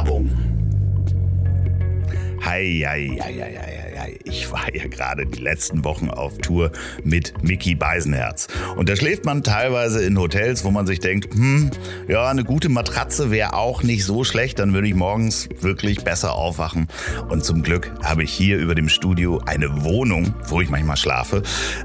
Werbung. Hei, hei, hei, hei, hei. Ich war ja gerade die letzten Wochen auf Tour mit Mickey Beisenherz. Und da schläft man teilweise in Hotels, wo man sich denkt, hm, ja, eine gute Matratze wäre auch nicht so schlecht, dann würde ich morgens wirklich besser aufwachen. Und zum Glück habe ich hier über dem Studio eine Wohnung, wo ich manchmal schlafe.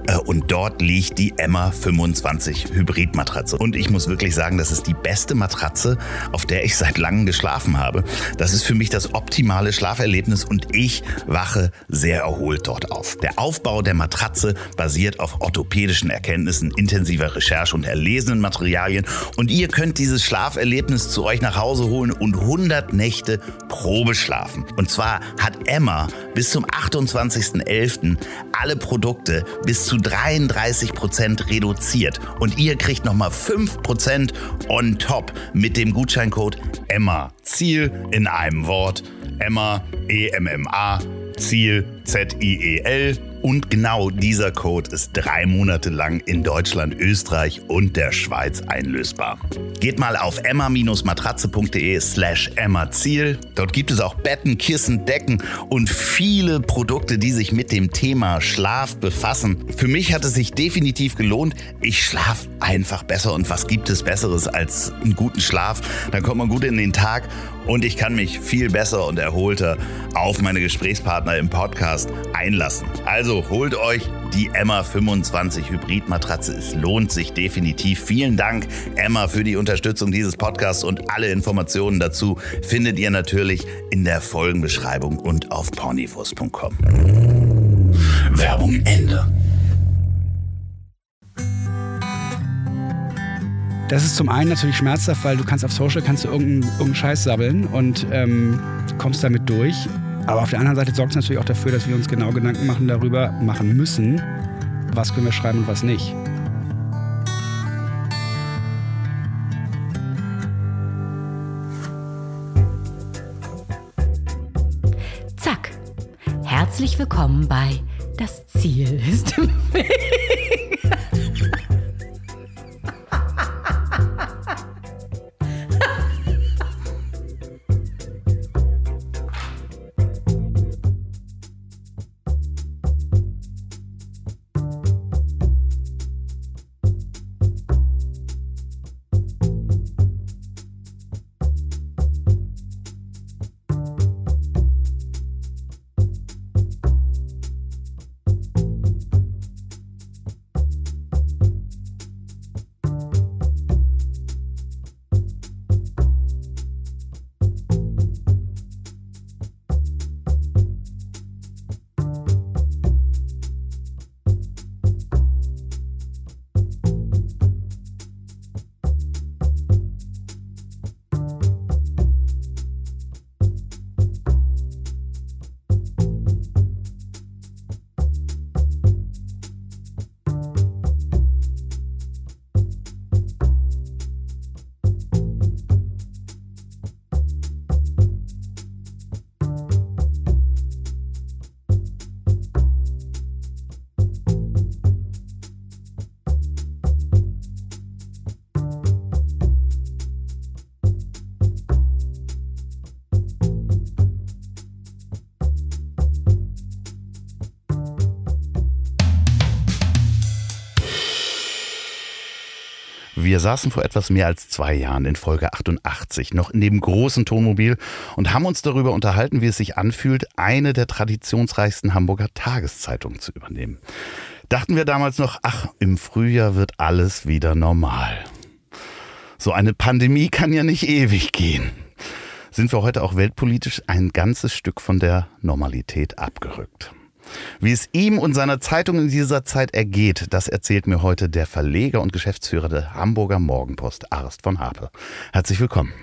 Äh, und dort liegt die Emma 25 Hybridmatratze. Und ich muss wirklich sagen, das ist die beste Matratze, auf der ich seit langem geschlafen habe. Das ist für mich das optimale Schlaferlebnis und ich wache sehr erholt dort auf. Der Aufbau der Matratze basiert auf orthopädischen Erkenntnissen, intensiver Recherche und erlesenen Materialien und ihr könnt dieses Schlaferlebnis zu euch nach Hause holen und 100 Nächte Probe schlafen. Und zwar hat Emma bis zum 28.11. alle Produkte bis zu 33% reduziert und ihr kriegt nochmal 5% on top mit dem Gutscheincode Emma. Ziel in einem Wort. Emma, E-M-M-A, Ziel, Z-I-E-L und genau dieser Code ist drei Monate lang in Deutschland, Österreich und der Schweiz einlösbar. Geht mal auf emma-matratze.de slash emmaziel. Dort gibt es auch Betten, Kissen, Decken und viele Produkte, die sich mit dem Thema Schlaf befassen. Für mich hat es sich definitiv gelohnt. Ich schlafe einfach besser und was gibt es Besseres als einen guten Schlaf? Dann kommt man gut in den Tag und ich kann mich viel besser und erholter auf meine Gesprächspartner im Podcast einlassen. Also also holt euch die Emma 25 Hybridmatratze. Es lohnt sich definitiv. Vielen Dank, Emma, für die Unterstützung dieses Podcasts und alle Informationen dazu findet ihr natürlich in der Folgenbeschreibung und auf pornivus.com. Werbung Ende. Das ist zum einen natürlich schmerzhaft, weil du kannst auf Social kannst du irgendeinen, irgendeinen Scheiß sabbeln und ähm, kommst damit durch. Aber auf der anderen Seite sorgt es natürlich auch dafür, dass wir uns genau Gedanken machen darüber, machen müssen, was können wir schreiben und was nicht. Zack. Herzlich willkommen bei Das Ziel ist im Weg. Wir saßen vor etwas mehr als zwei Jahren in Folge 88 noch in dem großen Tonmobil und haben uns darüber unterhalten, wie es sich anfühlt, eine der traditionsreichsten Hamburger Tageszeitungen zu übernehmen. Dachten wir damals noch, ach, im Frühjahr wird alles wieder normal. So eine Pandemie kann ja nicht ewig gehen. Sind wir heute auch weltpolitisch ein ganzes Stück von der Normalität abgerückt. Wie es ihm und seiner Zeitung in dieser Zeit ergeht, das erzählt mir heute der Verleger und Geschäftsführer der Hamburger Morgenpost, Arst von Harpe. Herzlich willkommen.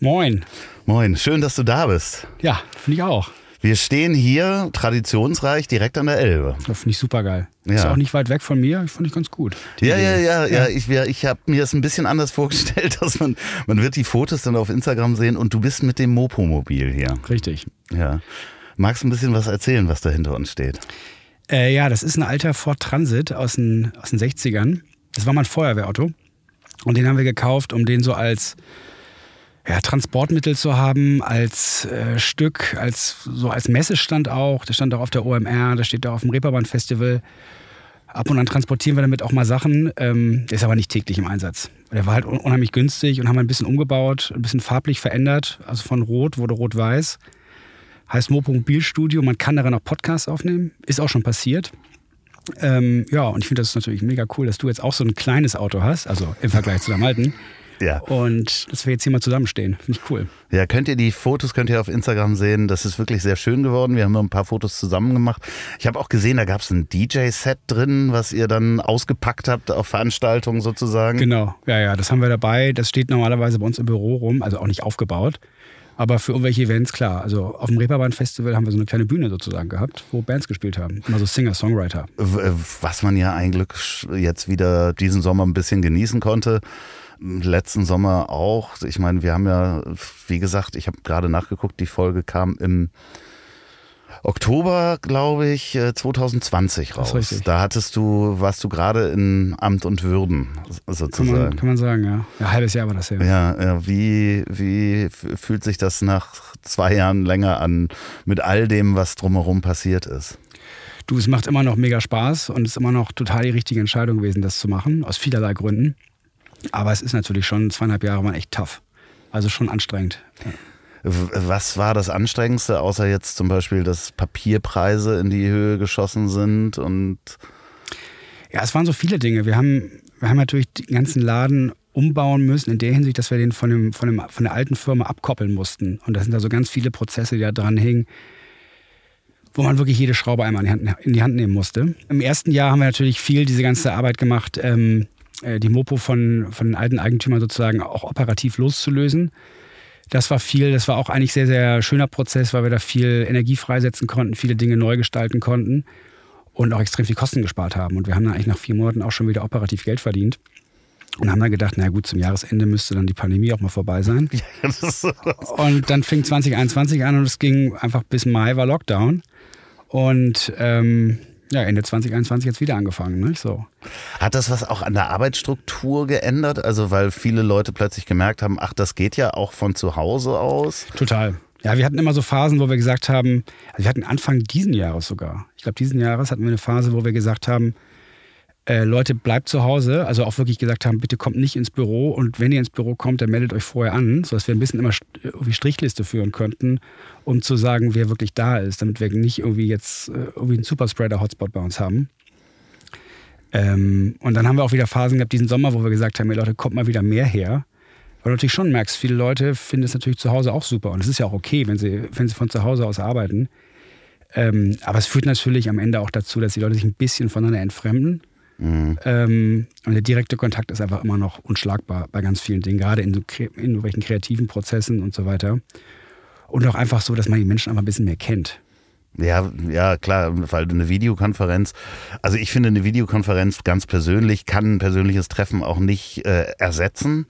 Moin. Moin, schön, dass du da bist. Ja, finde ich auch. Wir stehen hier traditionsreich direkt an der Elbe. Das finde ich super geil. Ja. Ist auch nicht weit weg von mir. Fand ich ganz gut. Ja, ja, ja, ja, Ich, ich habe mir das ein bisschen anders vorgestellt, dass man, man wird die Fotos dann auf Instagram sehen und du bist mit dem Mopo-Mobil hier. Richtig. Ja. Magst du ein bisschen was erzählen, was da hinter uns steht? Äh, ja, das ist ein alter Ford Transit aus den, aus den 60ern. Das war mal ein Feuerwehrauto. Und den haben wir gekauft, um den so als ja, Transportmittel zu haben als äh, Stück, als so als Messestand auch. Der stand auch auf der OMR, der steht auch auf dem Reeperbahn Festival. Ab und an transportieren wir damit auch mal Sachen. Ähm, der ist aber nicht täglich im Einsatz. Der war halt unheimlich günstig und haben ein bisschen umgebaut, ein bisschen farblich verändert. Also von Rot wurde Rot-Weiß. Heißt Mobilstudio. Man kann darin auch Podcasts aufnehmen. Ist auch schon passiert. Ähm, ja, und ich finde das natürlich mega cool, dass du jetzt auch so ein kleines Auto hast, also im Vergleich zu deinem alten. Ja. Und dass wir jetzt hier mal zusammenstehen. Finde ich cool. Ja, könnt ihr die Fotos, könnt ihr auf Instagram sehen. Das ist wirklich sehr schön geworden. Wir haben noch ein paar Fotos zusammen gemacht. Ich habe auch gesehen, da gab es ein DJ-Set drin, was ihr dann ausgepackt habt auf Veranstaltungen sozusagen. Genau, ja, ja, das haben wir dabei. Das steht normalerweise bei uns im Büro rum, also auch nicht aufgebaut. Aber für irgendwelche Events, klar. Also auf dem Reeperbahn-Festival haben wir so eine kleine Bühne sozusagen gehabt, wo Bands gespielt haben. Also Singer-Songwriter. Was man ja eigentlich jetzt wieder diesen Sommer ein bisschen genießen konnte letzten Sommer auch. Ich meine, wir haben ja, wie gesagt, ich habe gerade nachgeguckt, die Folge kam im Oktober, glaube ich, 2020 äh, raus. Da hattest du, warst du gerade in Amt und Würden sozusagen. Kann man, kann man sagen, ja. Ein halbes Jahr war das ja. Ja, ja. Wie, wie fühlt sich das nach zwei Jahren länger an mit all dem, was drumherum passiert ist? Du, es macht immer noch mega Spaß und es ist immer noch total die richtige Entscheidung gewesen, das zu machen, aus vielerlei Gründen. Aber es ist natürlich schon, zweieinhalb Jahre waren echt tough. Also schon anstrengend. Was war das Anstrengendste, außer jetzt zum Beispiel, dass Papierpreise in die Höhe geschossen sind und ja, es waren so viele Dinge. Wir haben, wir haben natürlich den ganzen Laden umbauen müssen, in der Hinsicht, dass wir den von, dem, von, dem, von der alten Firma abkoppeln mussten. Und das sind da so ganz viele Prozesse, die da dran hingen, wo man wirklich jede Schraube einmal in die Hand, in die Hand nehmen musste. Im ersten Jahr haben wir natürlich viel diese ganze Arbeit gemacht, ähm, äh, die Mopo von, von den alten Eigentümern sozusagen auch operativ loszulösen. Das war viel, das war auch eigentlich sehr, sehr schöner Prozess, weil wir da viel Energie freisetzen konnten, viele Dinge neu gestalten konnten und auch extrem viel Kosten gespart haben. Und wir haben dann eigentlich nach vier Monaten auch schon wieder operativ Geld verdient. Und haben dann gedacht, na gut, zum Jahresende müsste dann die Pandemie auch mal vorbei sein. und dann fing 2021 an und es ging einfach bis Mai war Lockdown. Und ähm, ja, Ende 2021 jetzt wieder angefangen. Ne? So. Hat das was auch an der Arbeitsstruktur geändert? Also weil viele Leute plötzlich gemerkt haben, ach, das geht ja auch von zu Hause aus? Total. Ja, wir hatten immer so Phasen, wo wir gesagt haben, also wir hatten Anfang diesen Jahres sogar. Ich glaube, diesen Jahres hatten wir eine Phase, wo wir gesagt haben, äh, Leute, bleibt zu Hause. Also auch wirklich gesagt haben, bitte kommt nicht ins Büro und wenn ihr ins Büro kommt, dann meldet euch vorher an, sodass wir ein bisschen immer irgendwie Strichliste führen könnten, um zu sagen, wer wirklich da ist, damit wir nicht irgendwie jetzt äh, irgendwie einen Superspreader-Hotspot bei uns haben. Ähm, und dann haben wir auch wieder Phasen gehabt diesen Sommer, wo wir gesagt haben, hey Leute, kommt mal wieder mehr her. Weil du natürlich schon merkst, viele Leute finden es natürlich zu Hause auch super. Und es ist ja auch okay, wenn sie, wenn sie von zu Hause aus arbeiten. Ähm, aber es führt natürlich am Ende auch dazu, dass die Leute sich ein bisschen voneinander entfremden Mhm. Ähm, und der direkte Kontakt ist einfach immer noch unschlagbar bei ganz vielen Dingen, gerade in, so, in irgendwelchen kreativen Prozessen und so weiter. Und auch einfach so, dass man die Menschen einfach ein bisschen mehr kennt. Ja, ja, klar, weil eine Videokonferenz, also ich finde eine Videokonferenz ganz persönlich kann ein persönliches Treffen auch nicht äh, ersetzen.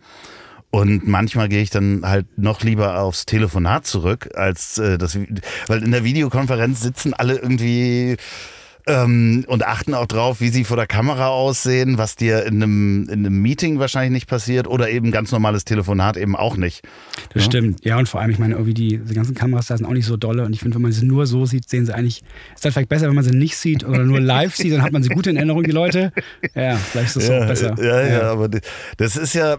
Und manchmal gehe ich dann halt noch lieber aufs Telefonat zurück, als äh, das, weil in der Videokonferenz sitzen alle irgendwie ähm, und achten auch drauf, wie sie vor der Kamera aussehen, was dir in einem, in einem Meeting wahrscheinlich nicht passiert oder eben ganz normales Telefonat eben auch nicht. Das ja? stimmt. Ja, und vor allem, ich meine, irgendwie die, die ganzen Kameras da sind auch nicht so dolle und ich finde, wenn man sie nur so sieht, sehen sie eigentlich, ist dann vielleicht besser, wenn man sie nicht sieht oder nur live sieht, dann hat man sie gut in Erinnerung, die Leute. Ja, vielleicht ist das ja, auch besser. Ja, ja, ja, aber das ist ja,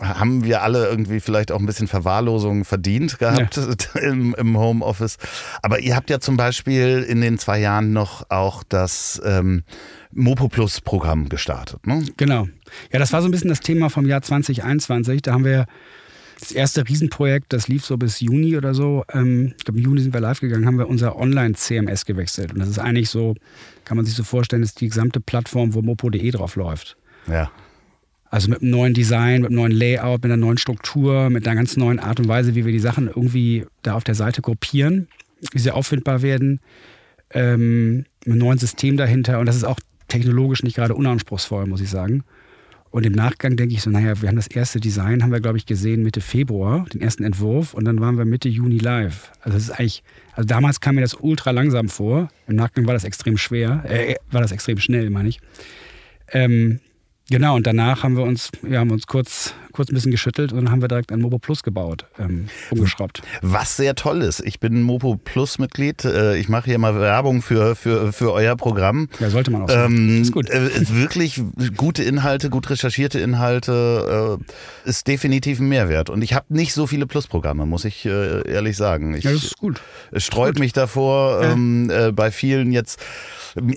haben wir alle irgendwie vielleicht auch ein bisschen Verwahrlosung verdient gehabt im, im Homeoffice. Aber ihr habt ja zum Beispiel in den zwei Jahren noch auch auch das ähm, Mopo Plus Programm gestartet. Ne? Genau. Ja, das war so ein bisschen das Thema vom Jahr 2021. Da haben wir das erste Riesenprojekt, das lief so bis Juni oder so. Ähm, ich glaube, im Juni sind wir live gegangen, haben wir unser Online-CMS gewechselt. Und das ist eigentlich so, kann man sich so vorstellen, ist die gesamte Plattform, wo mopo.de drauf läuft. Ja. Also mit einem neuen Design, mit einem neuen Layout, mit einer neuen Struktur, mit einer ganz neuen Art und Weise, wie wir die Sachen irgendwie da auf der Seite gruppieren, wie sie auffindbar werden ähm, einem neuen System dahinter und das ist auch technologisch nicht gerade unanspruchsvoll, muss ich sagen. Und im Nachgang denke ich so, naja, wir haben das erste Design, haben wir, glaube ich, gesehen Mitte Februar, den ersten Entwurf, und dann waren wir Mitte Juni live. Also das ist eigentlich, also damals kam mir das ultra langsam vor. Im Nachgang war das extrem schwer, äh, war das extrem schnell, meine ich. Ähm, genau, und danach haben wir uns, wir haben uns kurz, kurz ein bisschen geschüttelt und dann haben wir direkt ein Mobo Plus gebaut, ähm, umgeschraubt. Was sehr toll ist. Ich bin Mopo Plus Mitglied. Äh, Ich mache hier mal Werbung für, für, für euer Programm. Ja, sollte man auch. Ähm, ist gut. äh, wirklich gute Inhalte, gut recherchierte Inhalte äh, ist definitiv ein Mehrwert. Und ich habe nicht so viele Plus-Programme, muss ich äh, ehrlich sagen. Ich, Ja, das ist gut. es sträubt mich davor, Ja. ähm, äh, bei vielen jetzt.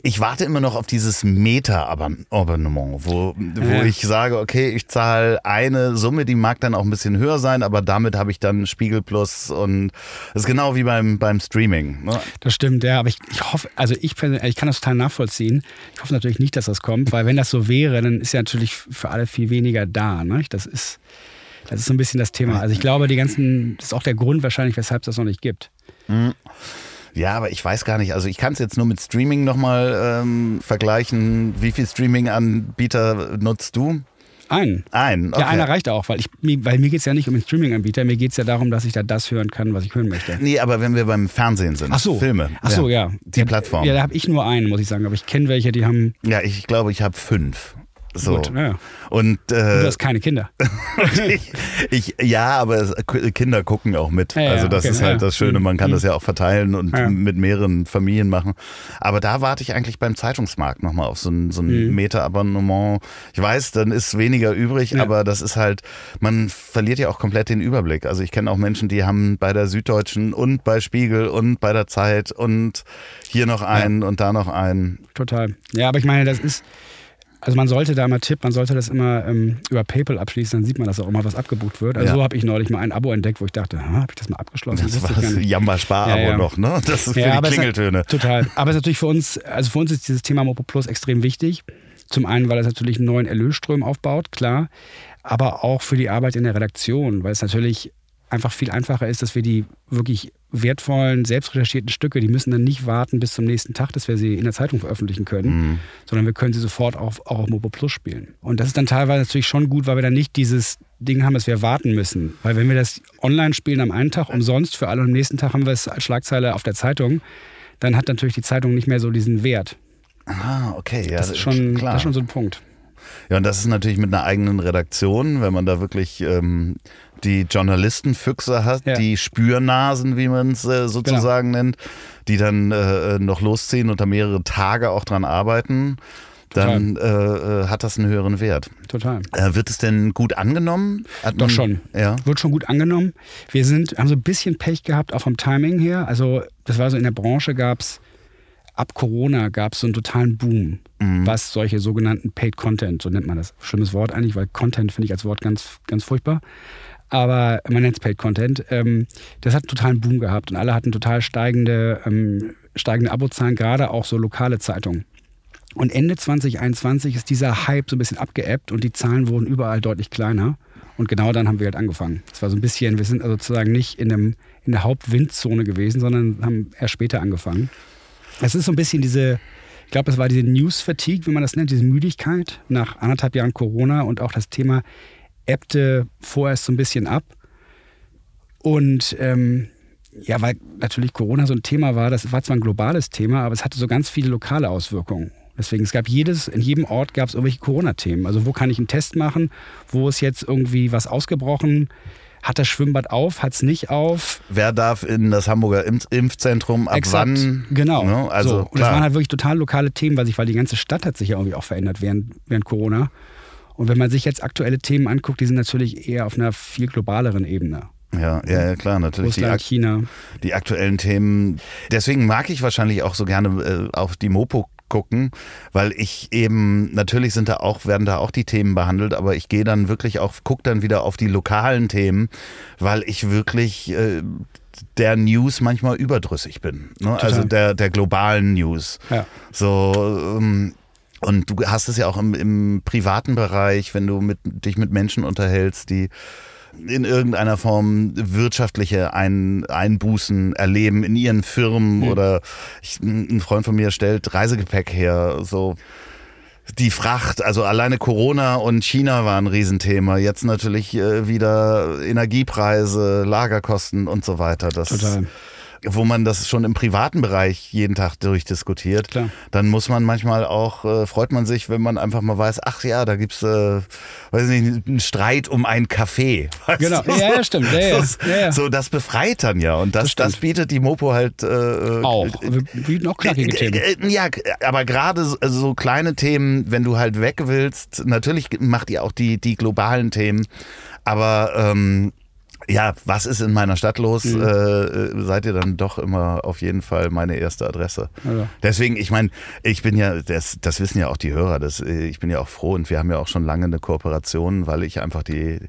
Ich warte immer noch auf dieses Meta-Abonnement, wo, wo ich sage, okay, ich zahle eine Summe, die mag dann auch ein bisschen höher sein, aber damit habe ich dann Spiegel Plus und das ist genau wie beim, beim Streaming. Ne? Das stimmt, ja, aber ich, ich hoffe, also ich, ich kann das total nachvollziehen. Ich hoffe natürlich nicht, dass das kommt, weil wenn das so wäre, dann ist ja natürlich für alle viel weniger da. Ne? Das ist, das ist so ein bisschen das Thema. Also ich glaube, die ganzen, das ist auch der Grund wahrscheinlich, weshalb es das noch nicht gibt. Ja, aber ich weiß gar nicht. Also ich kann es jetzt nur mit Streaming nochmal ähm, vergleichen. Wie viel Streaming-Anbieter nutzt du? Ein. Ein. Okay. Ja, einer reicht auch, weil, ich, mir- weil mir geht es ja nicht um den Streaming-Anbieter, mir geht es ja darum, dass ich da das hören kann, was ich hören möchte. Nee, aber wenn wir beim Fernsehen sind. Ach so. Filme. Ach so, ja. Die ja, Plattform. Ja, Ja, da habe ich nur einen, muss ich sagen, aber ich kenne welche, die haben. ich glaube, ich habe fünf. So. Gut, ja. Und Du äh, hast keine Kinder. ich, ich, ja, aber es, Kinder gucken auch mit. Ja, also das okay, ist halt ja. das Schöne, man kann Mhm. das ja auch verteilen und mit mehreren Familien machen. Aber da warte ich eigentlich beim Zeitungsmarkt nochmal auf so ein, so ein Mhm. Meta-Abonnement. Ich weiß, dann ist weniger übrig, aber das ist halt, man verliert ja auch komplett den Überblick. Also ich kenne auch Menschen, die haben bei der Süddeutschen und bei Spiegel und bei der Zeit und hier noch einen und da noch einen. Total. Ja, aber ich meine, das ist. Also man sollte da mal Tipp, man sollte das immer ähm, über PayPal abschließen, dann sieht man, dass auch immer was abgebucht wird. Also Ja. so habe ich neulich mal ein Abo entdeckt, wo ich dachte, habe ich das mal abgeschlossen? Das Wusste war das. Jamba-Spar-Abo Ja, ja. noch, ne? Das ist für die Klingeltöne. Total. Aber es ist natürlich für uns, also für uns ist dieses Thema Mopo Plus extrem wichtig. Zum einen, weil es natürlich einen neuen Erlösström aufbaut, klar, aber auch für die Arbeit in der Redaktion, weil es natürlich einfach viel einfacher ist, dass wir die wirklich wertvollen, selbst recherchierten Stücke, die müssen dann nicht warten bis zum nächsten Tag, dass wir sie in der Zeitung veröffentlichen können, sondern wir können sie sofort auch, auch auf Mopo Plus spielen. Und das ist dann teilweise natürlich schon gut, weil wir dann nicht dieses Ding haben, dass wir warten müssen. Weil wenn wir das online spielen am einen Tag umsonst für alle und am nächsten Tag haben wir es als Schlagzeile auf der Zeitung, dann hat natürlich die Zeitung nicht mehr so diesen Wert. Ah, okay. Ja, Das ist schon, klar. das ist schon so ein Punkt. Ja, und das ist natürlich mit einer eigenen Redaktion, wenn man da wirklich ähm, die Journalistenfüchse hat, Ja. die Spürnasen, wie man es äh, sozusagen nennt, die dann äh, noch losziehen und da mehrere Tage auch dran arbeiten, dann äh, äh, hat das einen höheren Wert. Total. Äh, wird es denn gut angenommen? Hat Doch man- schon. Ja. Wird schon gut angenommen. Wir sind, haben so ein bisschen Pech gehabt, auch vom Timing her. Also, das war so in der Branche gab es, ab Corona gab es so einen totalen Boom, was solche sogenannten Paid Content, so nennt man das. Schlimmes Wort eigentlich, weil Content finde ich als Wort ganz, ganz furchtbar. Aber man nennt es Paid Content. Ähm, das hat einen totalen Boom gehabt und alle hatten total steigende, ähm, steigende Abozahlen, gerade auch so lokale Zeitungen. Und Ende 2021 ist dieser Hype so ein bisschen abgeebbt und die Zahlen wurden überall deutlich kleiner. Und genau dann haben wir halt angefangen. Das war so ein bisschen, wir sind also sozusagen nicht in, dem, in der Hauptwindzone gewesen, sondern haben erst später angefangen. Es ist so ein bisschen diese, ich glaube, es war diese News-Fatigue, wie man das nennt, diese Müdigkeit nach anderthalb Jahren Corona und auch das Thema ebbte vorerst so ein bisschen ab. Und ähm, ja, weil natürlich Corona so ein Thema war, das war zwar ein globales Thema, aber es hatte so ganz viele lokale Auswirkungen. Deswegen, es gab jedes, in jedem Ort gab es irgendwelche Corona-Themen. Also wo kann ich einen Test machen? Wo ist jetzt irgendwie was ausgebrochen? Hat das Schwimmbad auf? Hat es nicht auf? Wer darf in das Hamburger Impf Impfzentrum ab Exakt. wann? Genau. Ne? Also so. Und das klar. waren halt wirklich total lokale Themen, weil sich, weil die ganze Stadt hat sich ja irgendwie auch verändert während, während Corona. Und wenn man sich jetzt aktuelle Themen anguckt, die sind natürlich eher auf einer viel globaleren Ebene. ja, ja, ja, klar, natürlich. Die, Russland, ak China. die aktuellen Themen. Deswegen mag ich wahrscheinlich auch so gerne äh, auf die Mopo gucken, weil ich eben, natürlich sind da auch, werden da auch die Themen behandelt, aber ich gehe dann wirklich auch, gucke dann wieder auf die lokalen Themen, weil ich wirklich äh, der News manchmal überdrüssig bin. Ne? Also der, der globalen News. Ja. So, ähm, und du hast es ja auch im, im privaten Bereich, wenn du mit, dich mit Menschen unterhältst, die in irgendeiner Form wirtschaftliche Ein Einbußen erleben in ihren Firmen oder ich, ein Freund von mir stellt Reisegepäck her, so die Fracht, also alleine Corona und China war ein Riesenthema. Jetzt natürlich äh, wieder Energiepreise, Lagerkosten und so weiter. Das, Total. Wo man das schon im privaten Bereich jeden Tag durchdiskutiert, Klar. dann muss man manchmal auch, äh, freut man sich, wenn man einfach mal weiß, ach ja, da gibt's, äh, weiß nicht, einen Streit um einen Kaffee. Genau. du? Ja, ja, stimmt. Ja, ja. Das, Ja. So, das befreit dann ja. Und das, Das das, bietet die Mopo halt äh, Auch. Wir bieten auch knackige Themen. äh, äh, Ja, aber gerade so, also so kleine Themen, wenn du halt weg willst, natürlich macht ihr auch die, die globalen Themen, aber ähm, ja, was ist in meiner Stadt los? Mhm. Äh, äh, seid ihr dann doch immer auf jeden Fall meine erste Adresse. Also. Deswegen, ich meine, ich bin ja, das, das wissen ja auch die Hörer, das, äh, ich bin ja auch froh und wir haben ja auch schon lange eine Kooperation, weil ich einfach die,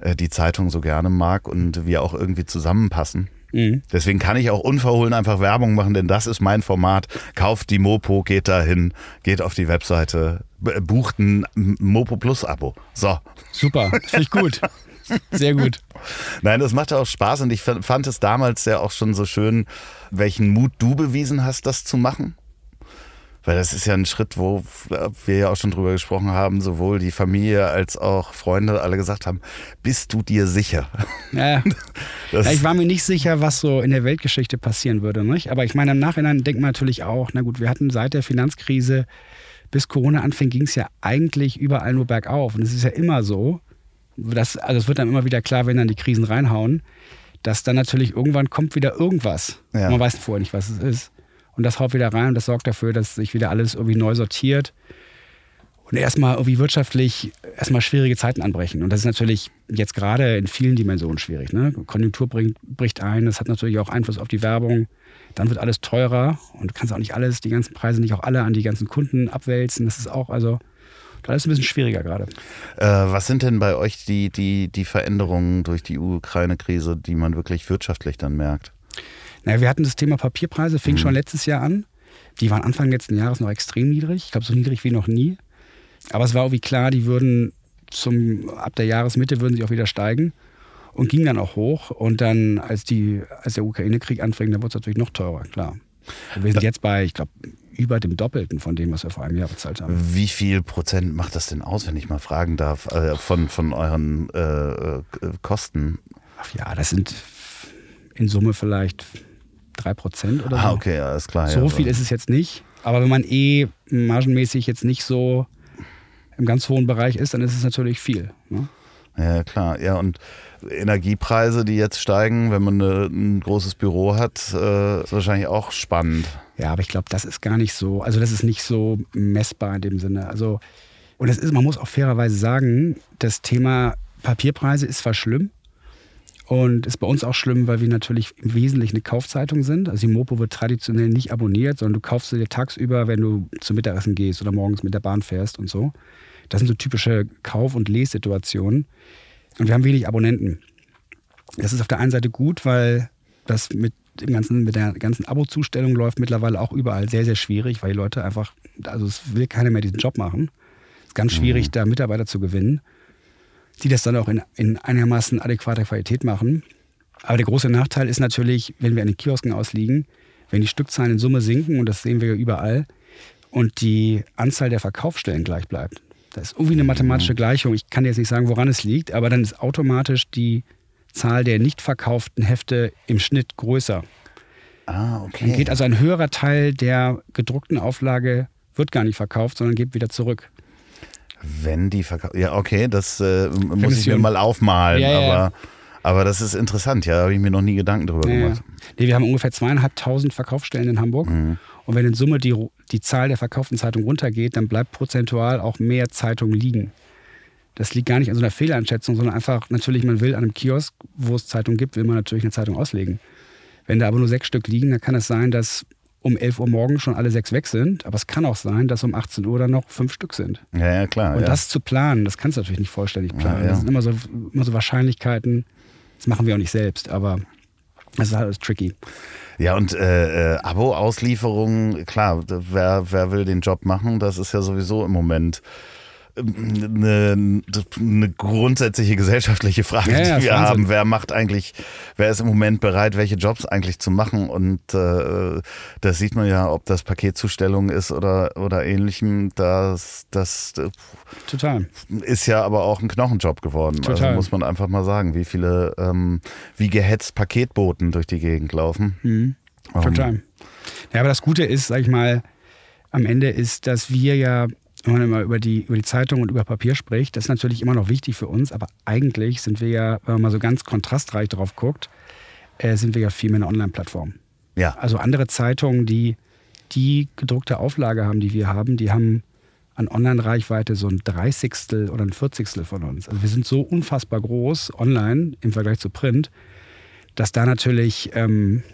äh, die Zeitung so gerne mag und wir auch irgendwie zusammenpassen. Mhm. Deswegen kann ich auch unverhohlen einfach Werbung machen, denn das ist mein Format. Kauft die Mopo, geht dahin, geht auf die Webseite, bucht ein Mopo Plus Abo. So. Super. Finde ich gut. Sehr gut. Nein, das macht ja auch Spaß und ich fand es damals ja auch schon so schön, welchen Mut du bewiesen hast, das zu machen. Weil das ist ja ein Schritt, wo wir ja auch schon drüber gesprochen haben, sowohl die Familie als auch Freunde alle gesagt haben, bist du dir sicher? Ja. Ja, ich war mir nicht sicher, was so in der Weltgeschichte passieren würde. Nicht? Aber ich meine, im Nachhinein denkt man natürlich auch, na gut, wir hatten seit der Finanzkrise bis Corona anfing, ging es ja eigentlich überall nur bergauf. Und es ist ja immer so, dass, also es wird dann immer wieder klar, wenn dann die Krisen reinhauen, dass dann natürlich irgendwann kommt wieder irgendwas. Ja. Man weiß vorher nicht, was es ist. Und das haut wieder rein und das sorgt dafür, dass sich wieder alles irgendwie neu sortiert und erstmal irgendwie wirtschaftlich erstmal schwierige Zeiten anbrechen. Und das ist natürlich jetzt gerade in vielen Dimensionen schwierig. Ne? Konjunktur bringt, bricht ein, das hat natürlich auch Einfluss auf die Werbung. Dann wird alles teurer und du kannst auch nicht alles, die ganzen Preise nicht auch alle an die ganzen Kunden abwälzen. Das ist auch, also, da ist ein bisschen schwieriger gerade. Äh, was sind denn bei euch die, die, die Veränderungen durch die Ukraine-Krise, die man wirklich wirtschaftlich dann merkt? Naja, wir hatten das Thema Papierpreise, fing schon letztes Jahr an. Die waren Anfang letzten Jahres noch extrem niedrig. Ich glaube, so niedrig wie noch nie. Aber es war irgendwie klar, die würden zum, ab der Jahresmitte würden sie auch wieder steigen und gingen dann auch hoch. Und dann, als, die, als der Ukraine-Krieg anfing, dann wurde es natürlich noch teurer, klar. Und wir sind jetzt bei, ich glaube, über dem Doppelten von dem, was wir vor einem Jahr bezahlt haben. Wie viel Prozent macht das denn aus, wenn ich mal fragen darf, äh, von, von euren äh, äh, Kosten? Ach ja, das sind in Summe vielleicht drei Prozent oder so. Ah, okay, alles klar. So ja, viel ist es jetzt nicht. Aber wenn man eh margenmäßig jetzt nicht so im ganz hohen Bereich ist, dann ist es natürlich viel. Ne? Ja, klar. Ja, und Energiepreise, die jetzt steigen, wenn man eine, ein großes Büro hat, äh, ist wahrscheinlich auch spannend. Ja, aber ich glaube, das ist gar nicht so, also das ist nicht so messbar in dem Sinne. Also, und es ist, man muss auch fairerweise sagen, das Thema Papierpreise ist zwar schlimm und ist bei uns auch schlimm, weil wir natürlich im Wesentlichen eine Kaufzeitung sind. Also die Mopo wird traditionell nicht abonniert, sondern du kaufst sie dir tagsüber, wenn du zum Mittagessen gehst oder morgens mit der Bahn fährst und so. Das sind so typische Kauf- und Lessituationen. Und wir haben wenig Abonnenten. Das ist auf der einen Seite gut, weil das mit dem ganzen, mit der ganzen Abo-Zustellung läuft mittlerweile auch überall sehr, sehr schwierig, weil die Leute einfach, also es will keiner mehr diesen Job machen. Es ist ganz schwierig, da Mitarbeiter zu gewinnen, die das dann auch in, in einigermaßen adäquater Qualität machen. Aber der große Nachteil ist natürlich, wenn wir an den Kiosken ausliegen, wenn die Stückzahlen in Summe sinken, und das sehen wir ja überall, und die Anzahl der Verkaufsstellen gleich bleibt. Das ist irgendwie eine mathematische Gleichung. Ich kann jetzt nicht sagen, woran es liegt, aber dann ist automatisch die Zahl der nicht verkauften Hefte im Schnitt größer. Ah, Dann okay. geht also ein höherer Teil der gedruckten Auflage wird gar nicht verkauft, sondern geht wieder zurück. Wenn die verkauft. Ja, okay, das äh, muss ich mir mal aufmalen, Ja, ja, aber, aber das ist interessant, ja, da habe ich mir noch nie Gedanken drüber ja. gemacht. Nee, wir haben ungefähr zweieinhalbtausend Verkaufsstellen in Hamburg. Mhm. Und wenn in Summe die, die Zahl der verkauften Zeitungen runtergeht, dann bleibt prozentual auch mehr Zeitung liegen. Das liegt gar nicht an so einer Fehleinschätzung, sondern einfach, natürlich, man will an einem Kiosk, wo es Zeitung gibt, will man natürlich eine Zeitung auslegen. Wenn da aber nur sechs Stück liegen, dann kann es sein, dass um 11 Uhr morgens schon alle sechs weg sind. Aber es kann auch sein, dass um 18 Uhr dann noch fünf Stück sind. Ja, ja, klar. Und ja. das zu planen, das kannst du natürlich nicht vollständig planen. Ja, ja. Das sind immer so, immer so Wahrscheinlichkeiten. Das machen wir auch nicht selbst, aber das ist halt alles tricky. Ja, und äh, äh, Abo-Auslieferung, klar, wer, wer will den Job machen, das ist ja sowieso im Moment eine, eine grundsätzliche gesellschaftliche Frage, Ja, ja, die wir Wahnsinn. haben. Wer macht eigentlich, wer ist im Moment bereit, welche Jobs eigentlich zu machen? Und äh, das sieht man ja, ob das Paketzustellung ist oder, oder ähnlichem. Das, das Total. ist ja aber auch ein Knochenjob geworden. Also Total. muss man einfach mal sagen, wie viele, ähm, wie gehetzt Paketboten durch die Gegend laufen. Mhm. Total. Ähm. Ja, aber das Gute ist, sag ich mal, am Ende ist, dass wir ja, wenn man immer über die, über die Zeitung und über Papier spricht, das ist natürlich immer noch wichtig für uns, aber eigentlich sind wir ja, wenn man mal so ganz kontrastreich drauf guckt, äh, sind wir ja viel mehr eine Online-Plattform. Ja. Also andere Zeitungen, die die gedruckte Auflage haben, die wir haben, die haben an Online-Reichweite so ein Dreißigstel oder ein Vierzigstel von uns. Also wir sind so unfassbar groß online im Vergleich zu Print, dass da natürlich, ähm,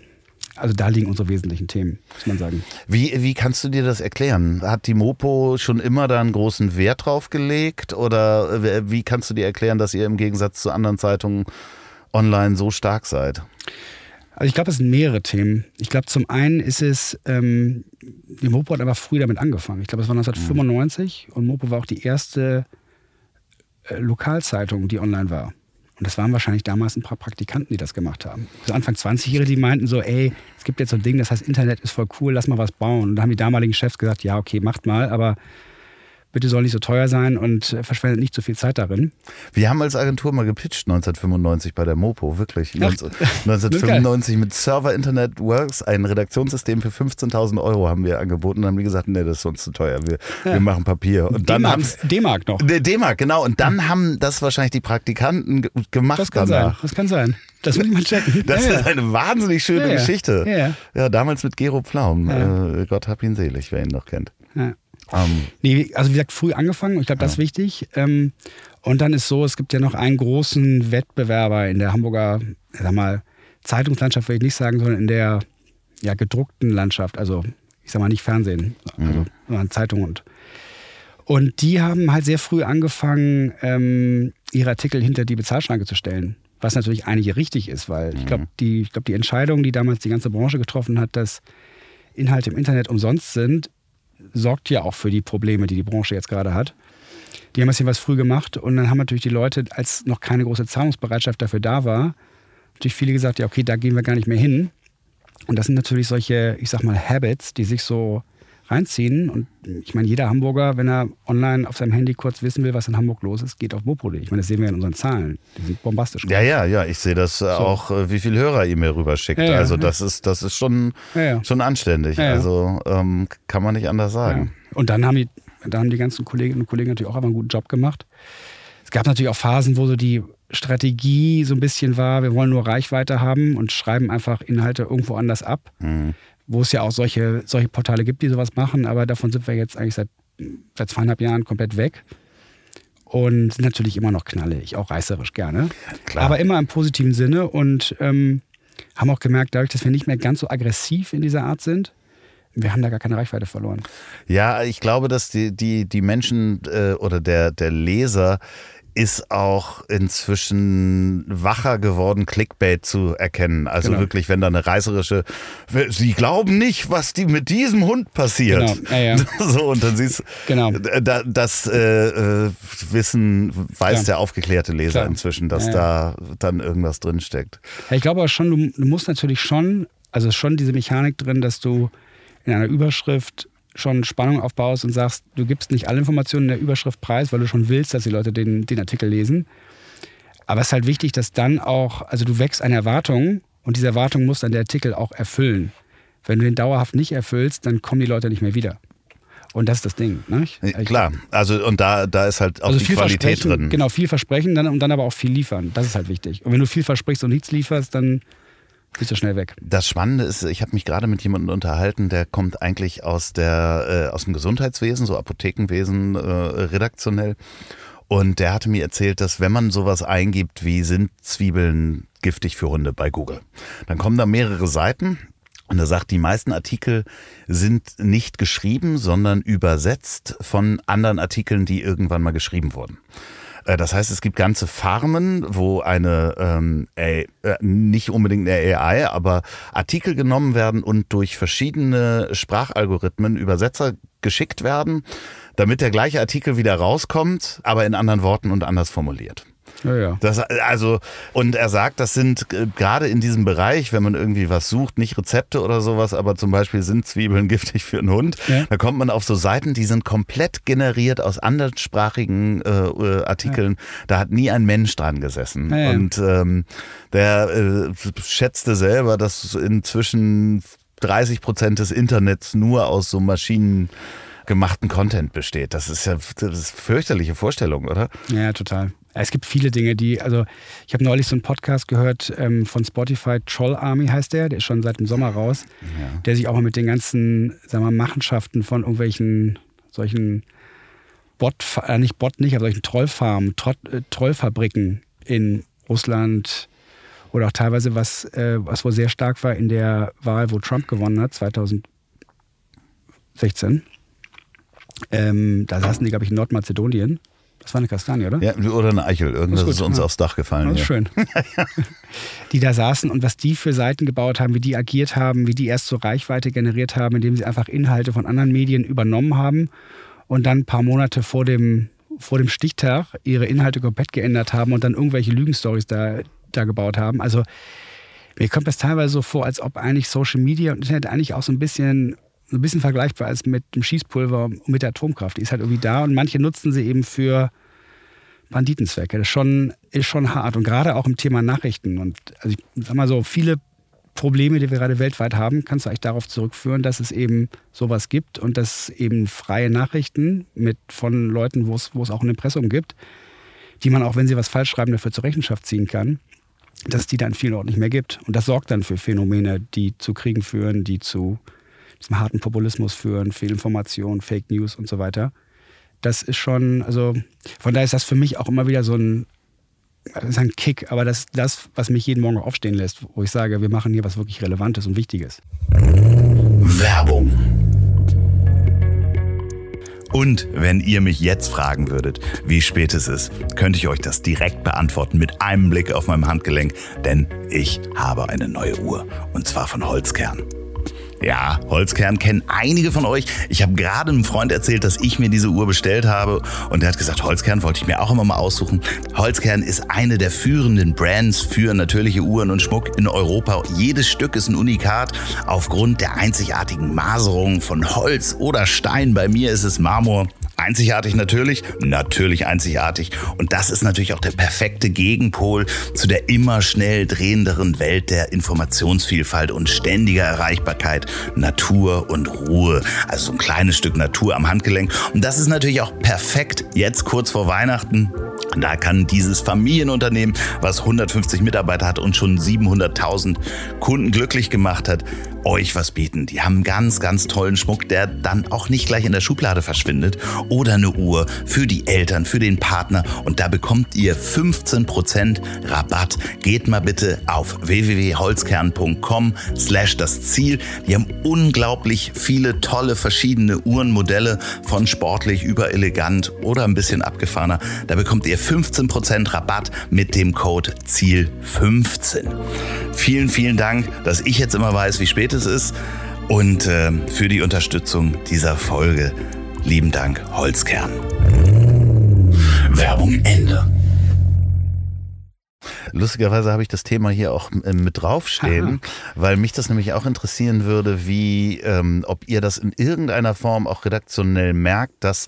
also da liegen unsere wesentlichen Themen, muss man sagen. Wie, wie kannst du dir das erklären? Hat die Mopo schon immer da einen großen Wert drauf gelegt? Oder wie kannst du dir erklären, dass ihr im Gegensatz zu anderen Zeitungen online so stark seid? Also ich glaube, es sind mehrere Themen. Ich glaube, zum einen ist es, ähm, die Mopo hat aber früh damit angefangen. Ich glaube, es war 1995 mhm. und Mopo war auch die erste äh, Lokalzeitung, die online war. Und das waren wahrscheinlich damals ein paar Praktikanten, die das gemacht haben. Also Anfang 20-Jährige, die meinten so, ey, es gibt jetzt so ein Ding, das heißt Internet ist voll cool, lass mal was bauen. Und da haben die damaligen Chefs gesagt, ja, okay, macht mal, aber bitte soll nicht so teuer sein und verschwendet nicht so viel Zeit darin. Wir haben als Agentur mal gepitcht 1995 bei der Mopo, wirklich. Ach, 1995 mit Server Internet Works, ein Redaktionssystem für 15.000 Euro haben wir angeboten. Dann haben wir gesagt, nee, das ist uns zu teuer, wir, ja. wir machen Papier. Und dann haben D-Mark noch. D-Mark, genau. Und dann haben das wahrscheinlich die Praktikanten gemacht. Das kann danach. sein, das kann sein. Das will ich mal checken. Das ja, ist eine wahnsinnig schöne ja, Geschichte. Ja. ja, damals mit Gero Pflaum. Äh, Gott hab ihn selig, wer ihn noch kennt. Ja. Ähm, nee, also wie gesagt, früh angefangen. Ich glaube, das ist wichtig. Ähm, und dann ist so, es gibt ja noch einen großen Wettbewerber in der Hamburger, sag mal, Zeitungslandschaft will ich nicht sagen, sondern in der ja, gedruckten Landschaft. Also ich sag mal nicht Fernsehen, also mhm. Zeitung und und die haben halt sehr früh angefangen, ähm, ihre Artikel hinter die Bezahlschranke zu stellen. Was natürlich eigentlich richtig ist, weil mhm. ich glaube, die, glaub, die Entscheidung, die damals die ganze Branche getroffen hat, dass Inhalte im Internet umsonst sind, sorgt ja auch für die Probleme, die die Branche jetzt gerade hat. Die haben das hier was früh gemacht und dann haben natürlich die Leute, als noch keine große Zahlungsbereitschaft dafür da war, natürlich viele gesagt, ja okay, da gehen wir gar nicht mehr hin. Und das sind natürlich solche, ich sag mal, Habits, die sich so reinziehen. Und ich meine, jeder Hamburger, wenn er online auf seinem Handy kurz wissen will, was in Hamburg los ist, geht auf Mopo.de. Ich meine, das sehen wir in unseren Zahlen. Die sind bombastisch. Ja, ja, ja. Ich sehe das so. auch, äh, wie viele Hörer ihr mir rüberschickt. Ja, ja, also das ja. ist, das ist schon, schon anständig. Also ähm, kann man nicht anders sagen. Und dann haben die, dann haben die ganzen Kolleginnen und Kollegen natürlich auch einfach einen guten Job gemacht. Es gab natürlich auch Phasen, wo so die Strategie so ein bisschen war, wir wollen nur Reichweite haben und schreiben einfach Inhalte irgendwo anders ab. Mhm wo es ja auch solche, solche Portale gibt, die sowas machen, aber davon sind wir jetzt eigentlich seit, seit zweieinhalb Jahren komplett weg. Und sind natürlich immer noch knallig, auch reißerisch gerne. Klar. Aber immer im positiven Sinne und ähm, haben auch gemerkt, dadurch, dass wir nicht mehr ganz so aggressiv in dieser Art sind, wir haben da gar keine Reichweite verloren. Ja, ich glaube, dass die, die, die Menschen äh, oder der, der Leser ist auch inzwischen wacher geworden, Clickbait zu erkennen. Also genau. wirklich, wenn da eine reißerische, sie glauben nicht, was die mit diesem Hund passiert. Genau. Ja, ja. So, und dann siehst genau. da, das äh, äh, Wissen weiß Klar. der aufgeklärte Leser Klar. inzwischen, dass ja, da dann irgendwas drinsteckt. Ja, ich glaube aber schon, du, du musst natürlich schon, also schon diese Mechanik drin, dass du in einer Überschrift schon Spannung aufbaust und sagst, du gibst nicht alle Informationen in der Überschrift preis, weil du schon willst, dass die Leute den, den Artikel lesen. Aber es ist halt wichtig, dass dann auch, also du wächst eine Erwartung und diese Erwartung muss dann der Artikel auch erfüllen. Wenn du den dauerhaft nicht erfüllst, dann kommen die Leute nicht mehr wieder. Und das ist das Ding. Ne? Klar, also und da, da ist halt auch also die Qualität drin. Genau, viel versprechen dann, und dann aber auch viel liefern. Das ist halt wichtig. Und wenn du viel versprichst und nichts lieferst, dann bist du schnell weg. Das Spannende ist, ich habe mich gerade mit jemandem unterhalten, der kommt eigentlich aus, der, äh, aus dem Gesundheitswesen, so Apothekenwesen, äh, redaktionell. Und der hatte mir erzählt, dass wenn man sowas eingibt, wie sind Zwiebeln giftig für Hunde bei Google, dann kommen da mehrere Seiten. Und er sagt, die meisten Artikel sind nicht geschrieben, sondern übersetzt von anderen Artikeln, die irgendwann mal geschrieben wurden. Äh, das heißt, es gibt ganze Farmen, wo eine, ähm, äh, nicht unbedingt eine AI, aber Artikel genommen werden und durch verschiedene Sprachalgorithmen Übersetzer geschickt werden, damit der gleiche Artikel wieder rauskommt, aber in anderen Worten und anders formuliert. Ja, ja. Das, also, und er sagt, das sind äh, gerade in diesem Bereich, wenn man irgendwie was sucht, nicht Rezepte oder sowas, aber zum Beispiel sind Zwiebeln giftig für einen Hund, ja. da kommt man auf so Seiten, die sind komplett generiert aus anderssprachigen äh, äh Artikeln. Da hat nie ein Mensch dran gesessen. Und ähm, der äh, schätzte selber, dass inzwischen 30 Prozent des Internets nur aus so maschinengemachten Content besteht. Das ist ja das ist fürchterliche Vorstellung, oder? Ja, total. Es gibt viele Dinge, die, also ich habe neulich so einen Podcast gehört ähm, von Spotify, Troll Army heißt der, der ist schon seit dem Sommer raus, ja. der sich auch mal mit den ganzen, sagen wir mal, Machenschaften von irgendwelchen solchen Bot, äh, nicht Bot nicht, aber solchen Trollfarmen, Trott, äh, Trollfabriken in Russland oder auch teilweise was, äh, was wohl sehr stark war in der Wahl, wo Trump gewonnen hat, 2016. Ähm, da saßen die, glaube ich, in Nordmazedonien das war eine Kastanie, oder? Ja, oder eine Eichel. Irgendwas ist, ist, uns ja. aufs Dach gefallen. Das ist schön. die da saßen und was die für Seiten gebaut haben, wie die agiert haben, wie die erst so Reichweite generiert haben, indem sie einfach Inhalte von anderen Medien übernommen haben und dann ein paar Monate vor dem, vor dem Stichtag ihre Inhalte komplett geändert haben und dann irgendwelche Lügenstories da, da gebaut haben. Also mir kommt das teilweise so vor, als ob eigentlich Social Media und Internet eigentlich auch so ein bisschen ein bisschen vergleichbar ist mit dem Schießpulver und mit der Atomkraft. Die ist halt irgendwie da und manche nutzen sie eben für Banditenzwecke. Das ist schon, ist schon hart. Und gerade auch im Thema Nachrichten. Und also ich sag mal so, viele Probleme, die wir gerade weltweit haben, kannst du eigentlich darauf zurückführen, dass es eben sowas gibt und dass eben freie Nachrichten mit von Leuten, wo es, wo es auch ein Impressum gibt, die man auch, wenn sie was falsch schreiben, dafür zur Rechenschaft ziehen kann, dass es die dann vielen Orten nicht mehr gibt. Und das sorgt dann für Phänomene, die zu Kriegen führen, die zu harten Populismus führen, Fehlinformationen, Fake News und so weiter. Das ist schon, also von daher ist das für mich auch immer wieder so ein, ist ein Kick, aber das das, was mich jeden Morgen aufstehen lässt, wo ich sage, wir machen hier was wirklich Relevantes und Wichtiges. Werbung. Und wenn ihr mich jetzt fragen würdet, wie spät es ist, könnte ich euch das direkt beantworten mit einem Blick auf meinem Handgelenk, denn ich habe eine neue Uhr und zwar von Holzkern. Ja, Holzkern kennen einige von euch. Ich habe gerade einem Freund erzählt, dass ich mir diese Uhr bestellt habe und der hat gesagt, Holzkern wollte ich mir auch immer mal aussuchen. Holzkern ist eine der führenden Brands für natürliche Uhren und Schmuck in Europa. Jedes Stück ist ein Unikat aufgrund der einzigartigen Maserung von Holz oder Stein. Bei mir ist es Marmor. Einzigartig natürlich, natürlich einzigartig. Und das ist natürlich auch der perfekte Gegenpol zu der immer schnell drehenderen Welt der Informationsvielfalt und ständiger Erreichbarkeit, Natur und Ruhe. Also so ein kleines Stück Natur am Handgelenk. Und das ist natürlich auch perfekt jetzt kurz vor Weihnachten. Da kann dieses Familienunternehmen, was 150 Mitarbeiter hat und schon 700.000 Kunden glücklich gemacht hat, euch was bieten. Die haben ganz, ganz tollen Schmuck, der dann auch nicht gleich in der Schublade verschwindet. Oder eine Uhr für die Eltern, für den Partner. Und da bekommt ihr 15% Rabatt. Geht mal bitte auf www.holzkern.com slash das Ziel. Die haben unglaublich viele tolle verschiedene Uhrenmodelle von sportlich über elegant oder ein bisschen abgefahrener. Da bekommt ihr 15% Rabatt mit dem Code Ziel15. Vielen, vielen Dank, dass ich jetzt immer weiß, wie spät es ist und äh, für die Unterstützung dieser Folge. Lieben Dank, Holzkern. Werbung Ende. Lustigerweise habe ich das Thema hier auch äh, mit draufstehen, Aha. weil mich das nämlich auch interessieren würde, wie, ähm, ob ihr das in irgendeiner Form auch redaktionell merkt, dass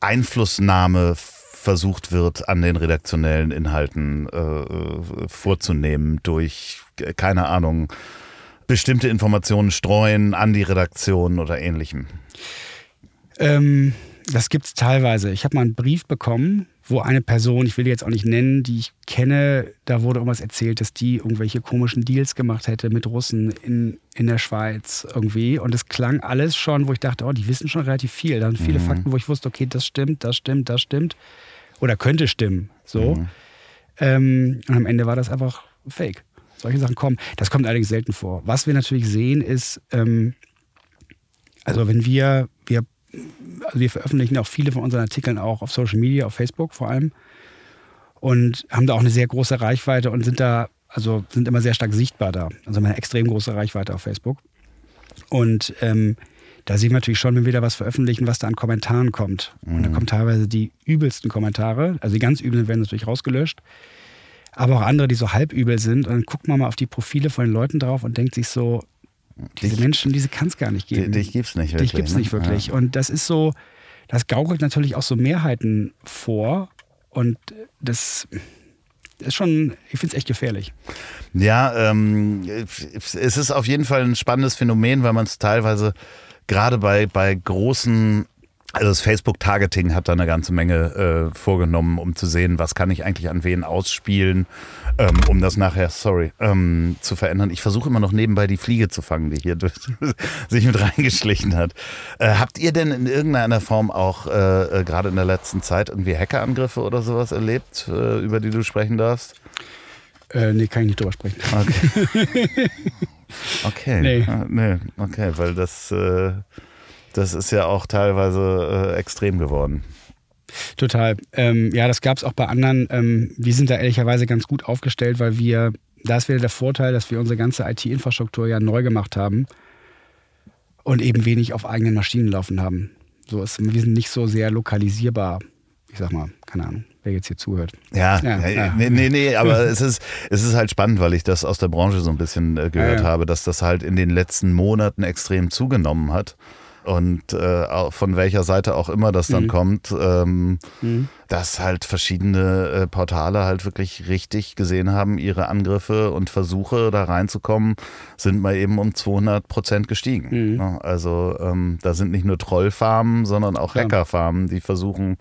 Einflussnahme versucht wird, an den redaktionellen Inhalten äh, vorzunehmen durch, keine Ahnung, bestimmte Informationen streuen an die Redaktion oder ähnlichem? Ähm, das gibt es teilweise. Ich habe mal einen Brief bekommen, wo eine Person, ich will die jetzt auch nicht nennen, die ich kenne, da wurde irgendwas erzählt, dass die irgendwelche komischen Deals gemacht hätte mit Russen in, in der Schweiz irgendwie. Und es klang alles schon, wo ich dachte, oh, die wissen schon relativ viel. Da sind viele mhm. Fakten, wo ich wusste, okay, das stimmt, das stimmt, das stimmt. Oder könnte stimmen. So. Mhm. Ähm, und am Ende war das einfach fake. Solche Sachen kommen. Das kommt allerdings selten vor. Was wir natürlich sehen, ist, ähm, also wenn wir, wir, also wir veröffentlichen auch viele von unseren Artikeln auch auf Social Media, auf Facebook vor allem. Und haben da auch eine sehr große Reichweite und sind da, also sind immer sehr stark sichtbar da. Also haben eine extrem große Reichweite auf Facebook. Und ähm, da sehen wir natürlich schon, wenn wir da was veröffentlichen, was da an Kommentaren kommt. Und da mhm. kommen teilweise die übelsten Kommentare. Also die ganz üblen werden natürlich rausgelöscht. Aber auch andere, die so halb übel sind. Und dann guckt man mal auf die Profile von den Leuten drauf und denkt sich so, diese dich, Menschen, diese kann es gar nicht geben. Dich gibt's nicht wirklich. Dich gibt's ne? nicht wirklich. Ja. Und das ist so, das gaukelt natürlich auch so Mehrheiten vor. Und das, ist schon, ich finde es echt gefährlich. Ja, ähm, es ist auf jeden Fall ein spannendes Phänomen, weil man es teilweise gerade bei, bei großen also das Facebook-Targeting hat da eine ganze Menge äh, vorgenommen, um zu sehen, was kann ich eigentlich an wen ausspielen, ähm, um das nachher, sorry, ähm, zu verändern. Ich versuche immer noch nebenbei die Fliege zu fangen, die hier sich mit reingeschlichen hat. Äh, habt ihr denn in irgendeiner Form auch äh, äh, gerade in der letzten Zeit irgendwie Hackerangriffe oder sowas erlebt, äh, über die du sprechen darfst? Äh, nee, kann ich nicht drüber sprechen. Okay. okay. Nee. Ah, nee. Okay, weil das äh, das ist ja auch teilweise äh, extrem geworden. Total. Ähm, ja, das gab es auch bei anderen. Ähm, wir sind da ehrlicherweise ganz gut aufgestellt, weil wir, da ist wieder der Vorteil, dass wir unsere ganze IT-Infrastruktur ja neu gemacht haben und eben wenig auf eigenen Maschinen laufen haben. So ist, wir sind nicht so sehr lokalisierbar. Ich sag mal, keine Ahnung, wer jetzt hier zuhört. Ja, Ja, ja. Nee, nee, nee, aber es ist, es ist halt spannend, weil ich das aus der Branche so ein bisschen äh, gehört ja. habe, dass das halt in den letzten Monaten extrem zugenommen hat. Und äh, von welcher Seite auch immer das dann Mhm. kommt, ähm, Mhm. dass halt verschiedene äh, Portale halt wirklich richtig gesehen haben, ihre Angriffe und Versuche da reinzukommen, sind mal eben um 200 Prozent gestiegen. Mhm. Ne? Also ähm, da sind nicht nur Trollfarmen, sondern auch Klar. Hackerfarmen, die versuchen,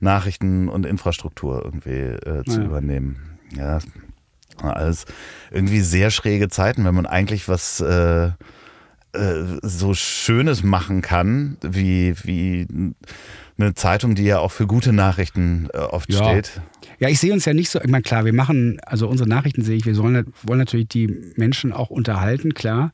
Nachrichten und Infrastruktur irgendwie äh, zu Ja. übernehmen. Ja, alles irgendwie sehr schräge Zeiten, wenn man eigentlich was äh, so Schönes machen kann, wie, wie eine Zeitung, die ja auch für gute Nachrichten äh, oft Ja. steht. Ja, ich sehe uns ja nicht so, ich meine, klar, wir machen, also unsere Nachrichten sehe ich, wir sollen, wollen natürlich die Menschen auch unterhalten, klar,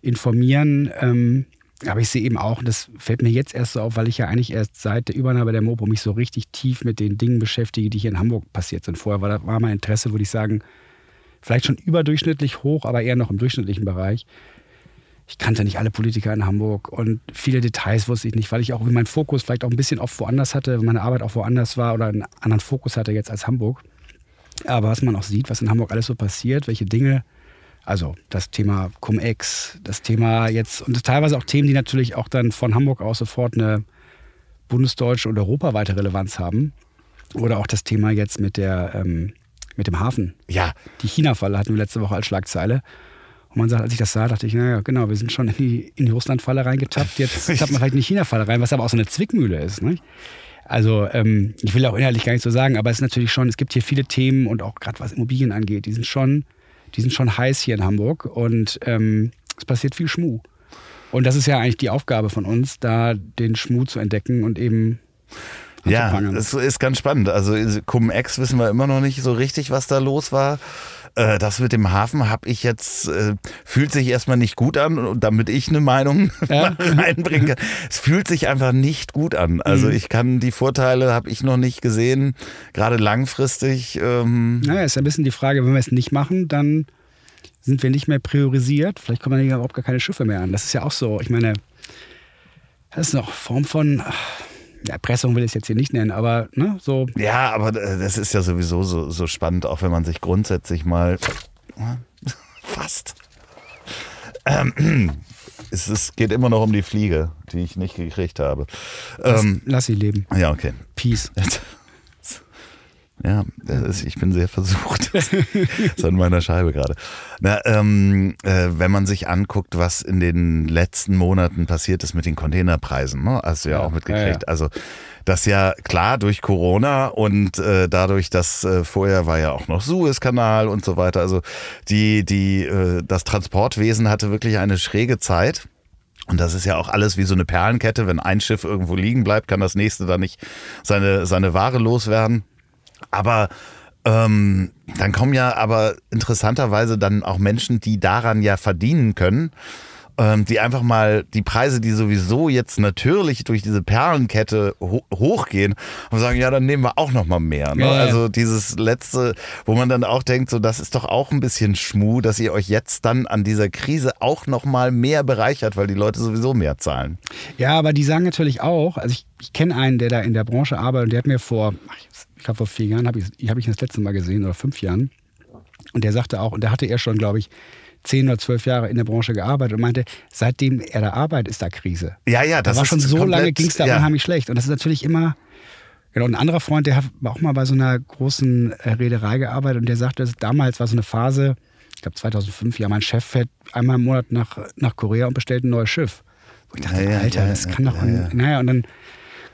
informieren, ähm, aber ich sehe eben auch, und das fällt mir jetzt erst so auf, weil ich ja eigentlich erst seit der Übernahme der Mopo mich so richtig tief mit den Dingen beschäftige, die hier in Hamburg passiert sind. Vorher war, war mein Interesse, würde ich sagen, vielleicht schon überdurchschnittlich hoch, aber eher noch im durchschnittlichen Bereich. Ich kannte nicht alle Politiker in Hamburg und viele Details wusste ich nicht, weil ich auch wie mein Fokus vielleicht auch ein bisschen oft woanders hatte, meine Arbeit auch woanders war oder einen anderen Fokus hatte jetzt als Hamburg. Aber was man auch sieht, was in Hamburg alles so passiert, welche Dinge, also das Thema Cum-Ex, das Thema jetzt und teilweise auch Themen, die natürlich auch dann von Hamburg aus sofort eine bundesdeutsche und europaweite Relevanz haben. Oder auch das Thema jetzt mit, der, ähm, mit dem Hafen. Ja, Die China-Falle hatten wir letzte Woche als Schlagzeile. Und man sagt, als ich das sah, dachte ich, naja, genau, wir sind schon in die, in die Russland-Falle reingetappt. Jetzt tappt man vielleicht in die China-Falle rein, was aber auch so eine Zwickmühle ist. Nicht? Also, ähm, ich will auch inhaltlich gar nicht so sagen, aber es ist natürlich schon, es gibt hier viele Themen und auch gerade was Immobilien angeht, die sind schon, die sind schon heiß hier in Hamburg und ähm, es passiert viel Schmuh. Und das ist ja eigentlich die Aufgabe von uns, da den Schmuh zu entdecken und eben ja, es ist ganz spannend. Also Cum-Ex wissen wir immer noch nicht so richtig, was da los war. Äh, Das mit dem Hafen habe ich jetzt, äh, fühlt sich erstmal nicht gut an, damit ich eine Meinung Ja. reinbringen kann. Es fühlt sich einfach nicht gut an. Also Mhm. ich kann die Vorteile, habe ich noch nicht gesehen, gerade langfristig. Ähm, Naja, ist ein bisschen die Frage, wenn wir es nicht machen, dann sind wir nicht mehr priorisiert. Vielleicht kommen dann überhaupt gar keine Schiffe mehr an. Das ist ja auch so. Ich meine, das ist noch Form von ach, Erpressung will ich es jetzt hier nicht nennen, aber ne, so. Ja, aber das ist ja sowieso so, so spannend, auch wenn man sich grundsätzlich mal fast. Ähm, es ist, geht immer noch um die Fliege, die ich nicht gekriegt habe. Ähm, lass sie leben. ja, okay. Peace. Ja, ist, ich bin sehr versucht. Das ist an meiner Scheibe gerade. Na, ähm, äh, wenn man sich anguckt, was in den letzten Monaten passiert ist mit den Containerpreisen, ne? hast du ja, Ja, auch mitgekriegt. ja, ja. Also das ja klar durch Corona und äh, dadurch, dass äh, vorher war ja auch noch Suezkanal und so weiter. Also die, die, äh, das Transportwesen hatte wirklich eine schräge Zeit. Und das ist ja auch alles wie so eine Perlenkette. Wenn ein Schiff irgendwo liegen bleibt, kann das nächste dann nicht seine, seine Ware loswerden. Aber ähm, dann kommen ja aber interessanterweise dann auch Menschen, die daran ja verdienen können, ähm, die einfach mal die Preise, die sowieso jetzt natürlich durch diese Perlenkette ho hochgehen, und sagen, ja, dann nehmen wir auch noch mal mehr. Ne? Ja, ja. Also dieses letzte, wo man dann auch denkt, so das ist doch auch ein bisschen Schmuh, dass ihr euch jetzt dann an dieser Krise auch noch mal mehr bereichert, weil die Leute sowieso mehr zahlen. Ja, aber die sagen natürlich auch, also ich, ich kenne einen, der da in der Branche arbeitet und der hat mir vor, ach, ich glaube vor vier Jahren, habe ich, hab ich ihn das letzte Mal gesehen oder fünf Jahren. Und der sagte auch, und da hatte er schon, glaube ich, zehn oder zwölf Jahre in der Branche gearbeitet und meinte, seitdem er da arbeitet, ist da Krise. Ja, ja, das Das war schon so komplett- lange, ging es da ja. unheimlich schlecht. Und das ist natürlich immer, Genau, ein anderer Freund, der hat auch mal bei so einer großen äh, Reederei gearbeitet und der sagte, damals war so eine Phase, ich glaube 2005, ja, mein Chef fährt einmal im Monat nach, nach Korea und bestellt ein neues Schiff. Wo ich dachte, Ja, Alter, ja, das kann doch. ja, ja. Naja, und dann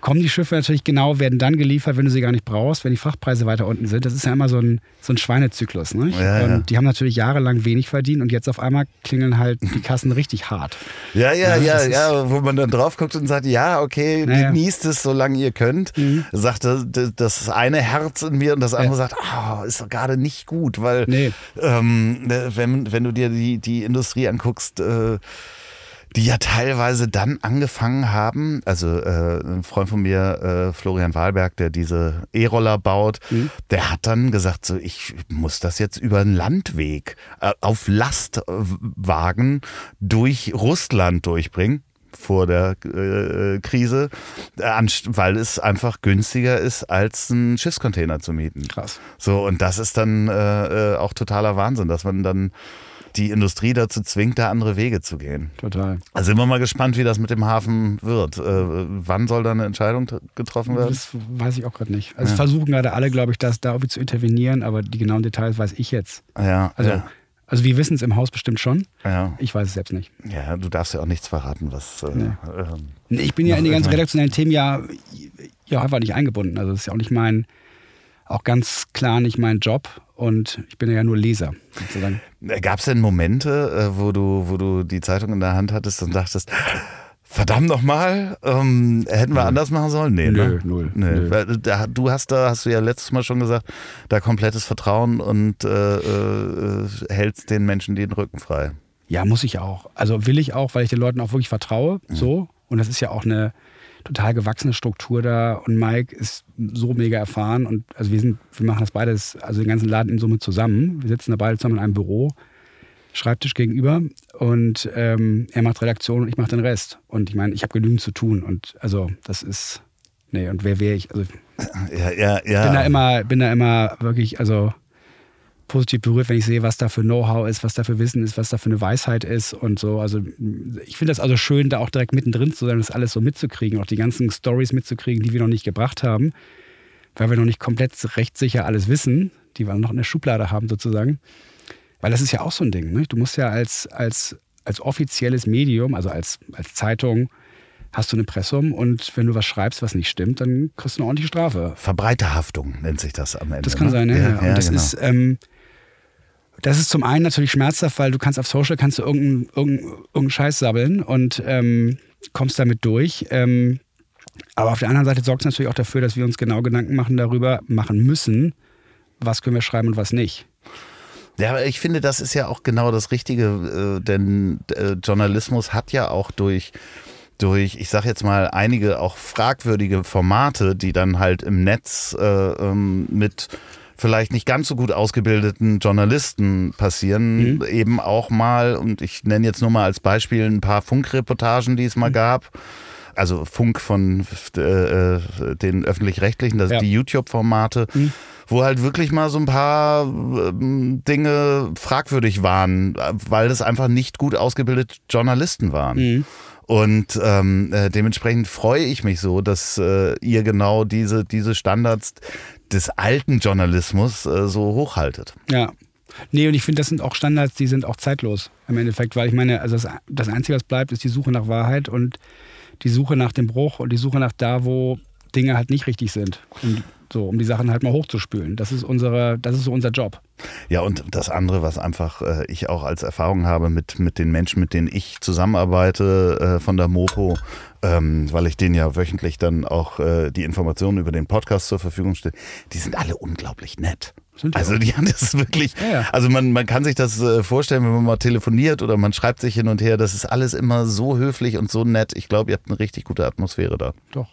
kommen die Schiffe natürlich genau, werden dann geliefert, wenn du sie gar nicht brauchst, wenn die Frachtpreise weiter unten sind. Das ist ja immer so ein, so ein Schweinezyklus. Ne? Ja, ja. und die haben natürlich jahrelang wenig verdient und jetzt auf einmal klingeln halt die Kassen richtig hart. Ja, ja, Ja, ja, ja, wo man dann drauf guckt und sagt, ja, okay, Naja. genießt es, solange ihr könnt. Mhm. Sagt das, das eine Herz in mir und das andere sagt, ah, ist doch gerade nicht gut, weil Nee. ähm, wenn, wenn du dir die, die Industrie anguckst, äh, die ja teilweise dann angefangen haben, also äh, ein Freund von mir, äh, Florian Wahlberg, der diese E-Roller baut, Mhm. der hat dann gesagt, so ich muss das jetzt über einen Landweg äh, auf Lastwagen durch Russland durchbringen vor der äh, Krise, äh, weil es einfach günstiger ist, als einen Schiffscontainer zu mieten. Krass. So, und das ist dann äh, äh, auch totaler Wahnsinn, dass man dann die Industrie dazu zwingt, da andere Wege zu gehen. Total. Also sind wir mal gespannt, wie das mit dem Hafen wird. Äh, wann soll da eine Entscheidung getroffen werden? Das weiß ich auch gerade nicht. Also versuchen gerade alle, glaube ich, das da irgendwie zu intervenieren, aber die genauen Details weiß ich jetzt. Ja, Also, ja, also wir wissen es im Haus bestimmt schon. ja. Ich weiß es selbst nicht. ja, du darfst ja auch nichts verraten, was. Äh, Nee. ähm, Nee, Ich bin ja in die ganzen redaktionellen Themen ja, ja einfach nicht eingebunden. Also das ist ja auch nicht mein, auch ganz klar nicht mein Job. Und ich bin ja nur Leser, sozusagen. Gab es denn Momente, äh, wo du, wo du die Zeitung in der Hand hattest und dachtest, verdammt nochmal, ähm, hätten wir anders machen sollen? Nee, Nö, ne? null, Nee. nö. Weil Da, du hast da, hast du ja letztes Mal schon gesagt, da komplettes Vertrauen und äh, äh, hältst den Menschen den Rücken frei. Ja, muss ich auch. Also will ich auch, weil ich den Leuten auch wirklich vertraue. So. Und das ist ja auch eine total gewachsene Struktur da. Und Mike ist so mega erfahren. Und also wir sind, wir machen das beides, also den ganzen Laden in Summe zusammen. Wir sitzen da beide zusammen in einem Büro, Schreibtisch gegenüber. Und ähm, er macht Redaktion und ich mache den Rest. Und ich meine, ich habe genügend zu tun. Und also das ist. Nee, und wer wäre ich? Also Ja, ja, ja. bin da immer, bin da immer wirklich, also positiv berührt, wenn ich sehe, was da für Know-how ist, was da für Wissen ist, was da für eine Weisheit ist und so. Also ich finde das also schön, da auch direkt mittendrin zu sein, das alles so mitzukriegen, auch die ganzen Stories mitzukriegen, die wir noch nicht gebracht haben, weil wir noch nicht komplett rechtssicher alles wissen, die wir noch in der Schublade haben sozusagen. Weil das ist ja auch so ein Ding. Ne? Du musst ja als, als, als offizielles Medium, also als, als Zeitung, hast du ein Impressum und wenn du was schreibst, was nicht stimmt, dann kriegst du eine ordentliche Strafe. Verbreiterhaftung nennt sich das am Ende. Das kann ne? sein, ja. ja, Und das genau. ist, ähm, das ist zum einen natürlich schmerzhaft, weil du kannst auf Social kannst du irgendeinen irgendein, irgendein Scheiß sabbeln und ähm, kommst damit durch. Ähm, aber auf der anderen Seite sorgt es natürlich auch dafür, dass wir uns genau Gedanken machen darüber, machen müssen, was können wir schreiben und was nicht. Ja, aber ich finde, das ist ja auch genau das Richtige, äh, denn äh, Journalismus hat ja auch durch, durch, ich sag jetzt mal, einige auch fragwürdige Formate, die dann halt im Netz äh, ähm, mit vielleicht nicht ganz so gut ausgebildeten Journalisten passieren, eben auch mal, und ich nenne jetzt nur mal als Beispiel ein paar Funkreportagen, die es mal gab. Also Funk von äh, äh, den öffentlich-rechtlichen, das Ja. die YouTube-Formate, wo halt wirklich mal so ein paar ähm, Dinge fragwürdig waren, äh, weil das einfach nicht gut ausgebildete Journalisten waren. Und ähm, äh, dementsprechend freue ich mich so, dass äh, ihr genau diese, diese Standards des alten Journalismus äh, so hochhaltet. Ja. Nee, und ich finde, das sind auch Standards, die sind auch zeitlos im Endeffekt, weil ich meine, also das, das Einzige, was bleibt, ist die Suche nach Wahrheit und die Suche nach dem Bruch und die Suche nach da, wo Dinge halt nicht richtig sind. Und so, um die Sachen halt mal hochzuspülen. Das ist unsere, das ist so unser Job. Ja, und das andere, was einfach äh, ich auch als Erfahrung habe mit, mit den Menschen, mit denen ich zusammenarbeite äh, von der Mopo, ähm, weil ich denen ja wöchentlich dann auch äh, die Informationen über den Podcast zur Verfügung stelle, die sind alle unglaublich nett. Die also die haben das wirklich, Ja, ja. also man, man kann sich das äh, vorstellen, wenn man mal telefoniert oder man schreibt sich hin und her, das ist alles immer so höflich und so nett. Ich glaube, ihr habt eine richtig gute Atmosphäre da. Doch.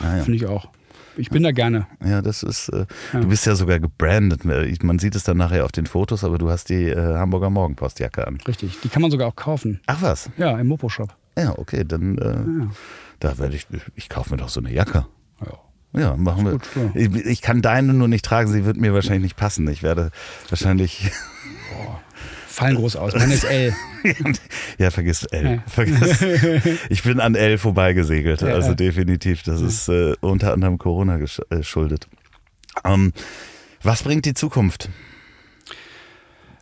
Ja, ja. Finde ich auch. Ich bin da gerne. Ja, das ist, äh, Ja. du bist ja sogar gebrandet. Man sieht es dann nachher auf den Fotos, aber du hast die äh, Hamburger Morgenpostjacke an. Richtig. Die kann man sogar auch kaufen. Ach was? Ja, im Mopo-Shop. Ja, okay, dann äh, Ja. da werde ich, ich kaufe mir doch so eine Jacke. Ja. Ja, machen wir. gut, ja. Ich, ich kann deine nur nicht tragen, sie wird mir wahrscheinlich nicht passen. Ich werde wahrscheinlich. Fallen groß aus. Meine ist L. ja, vergiss L. Vergiss. Ich bin an L vorbeigesegelt. Also definitiv. Das ist äh, unter anderem Corona geschuldet. Äh, ähm, was bringt die Zukunft?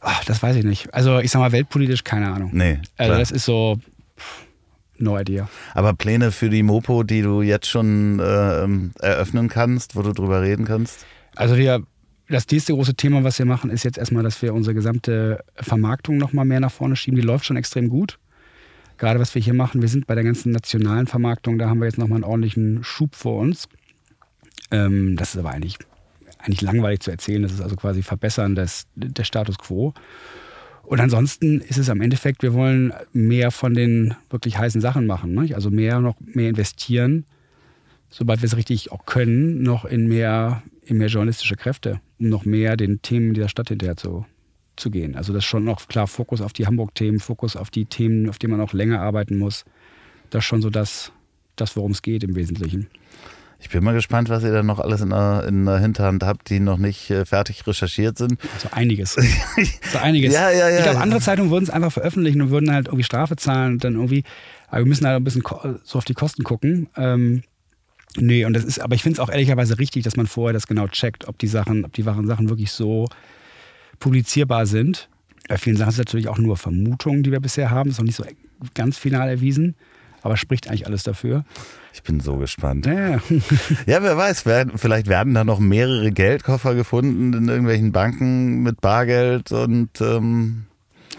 Ach, das weiß ich nicht. Also ich sag mal, weltpolitisch keine Ahnung. Nee. Also das ist so. No idea. Aber Pläne für die Mopo, die du jetzt schon äh, eröffnen kannst, wo du drüber reden kannst? Also wir, das nächste große Thema, was wir machen, ist jetzt erstmal, dass wir unsere gesamte Vermarktung nochmal mehr nach vorne schieben. Die läuft schon extrem gut. Gerade was wir hier machen, wir sind bei der ganzen nationalen Vermarktung, da haben wir jetzt nochmal einen ordentlichen Schub vor uns. Ähm, das ist aber eigentlich, eigentlich langweilig zu erzählen. Das ist also quasi Verbessern des, des Status quo. Und ansonsten ist es am Endeffekt, wir wollen mehr von den wirklich heißen Sachen machen. Ne? Also mehr noch mehr investieren, sobald wir es richtig auch können, noch in mehr, in mehr journalistische Kräfte, um noch mehr den Themen dieser Stadt hinterher zu, zu gehen. Also das ist schon noch klar Fokus auf die Hamburg-Themen, Fokus auf die Themen, auf die man auch länger arbeiten muss. Das ist schon so das, das worum es geht im Wesentlichen. Ich bin mal gespannt, was ihr da noch alles in der, in der Hinterhand habt, die noch nicht äh, fertig recherchiert sind. So einiges. so einiges. Ja, ja, ja. Ich glaube, andere Zeitungen würden es einfach veröffentlichen und würden halt irgendwie Strafe zahlen und dann irgendwie, aber wir müssen halt ein bisschen so auf die Kosten gucken. Ähm, nee, und das ist, aber ich finde es auch ehrlicherweise richtig, dass man vorher das genau checkt, ob die Sachen, ob die wahren Sachen wirklich so publizierbar sind. Bei vielen Sachen ist es natürlich auch nur Vermutungen, die wir bisher haben. Das ist noch nicht so ganz final erwiesen aber spricht eigentlich alles dafür. Ich bin so gespannt. Ja, ja wer weiß, vielleicht werden da noch mehrere Geldkoffer gefunden in irgendwelchen Banken mit Bargeld und ähm,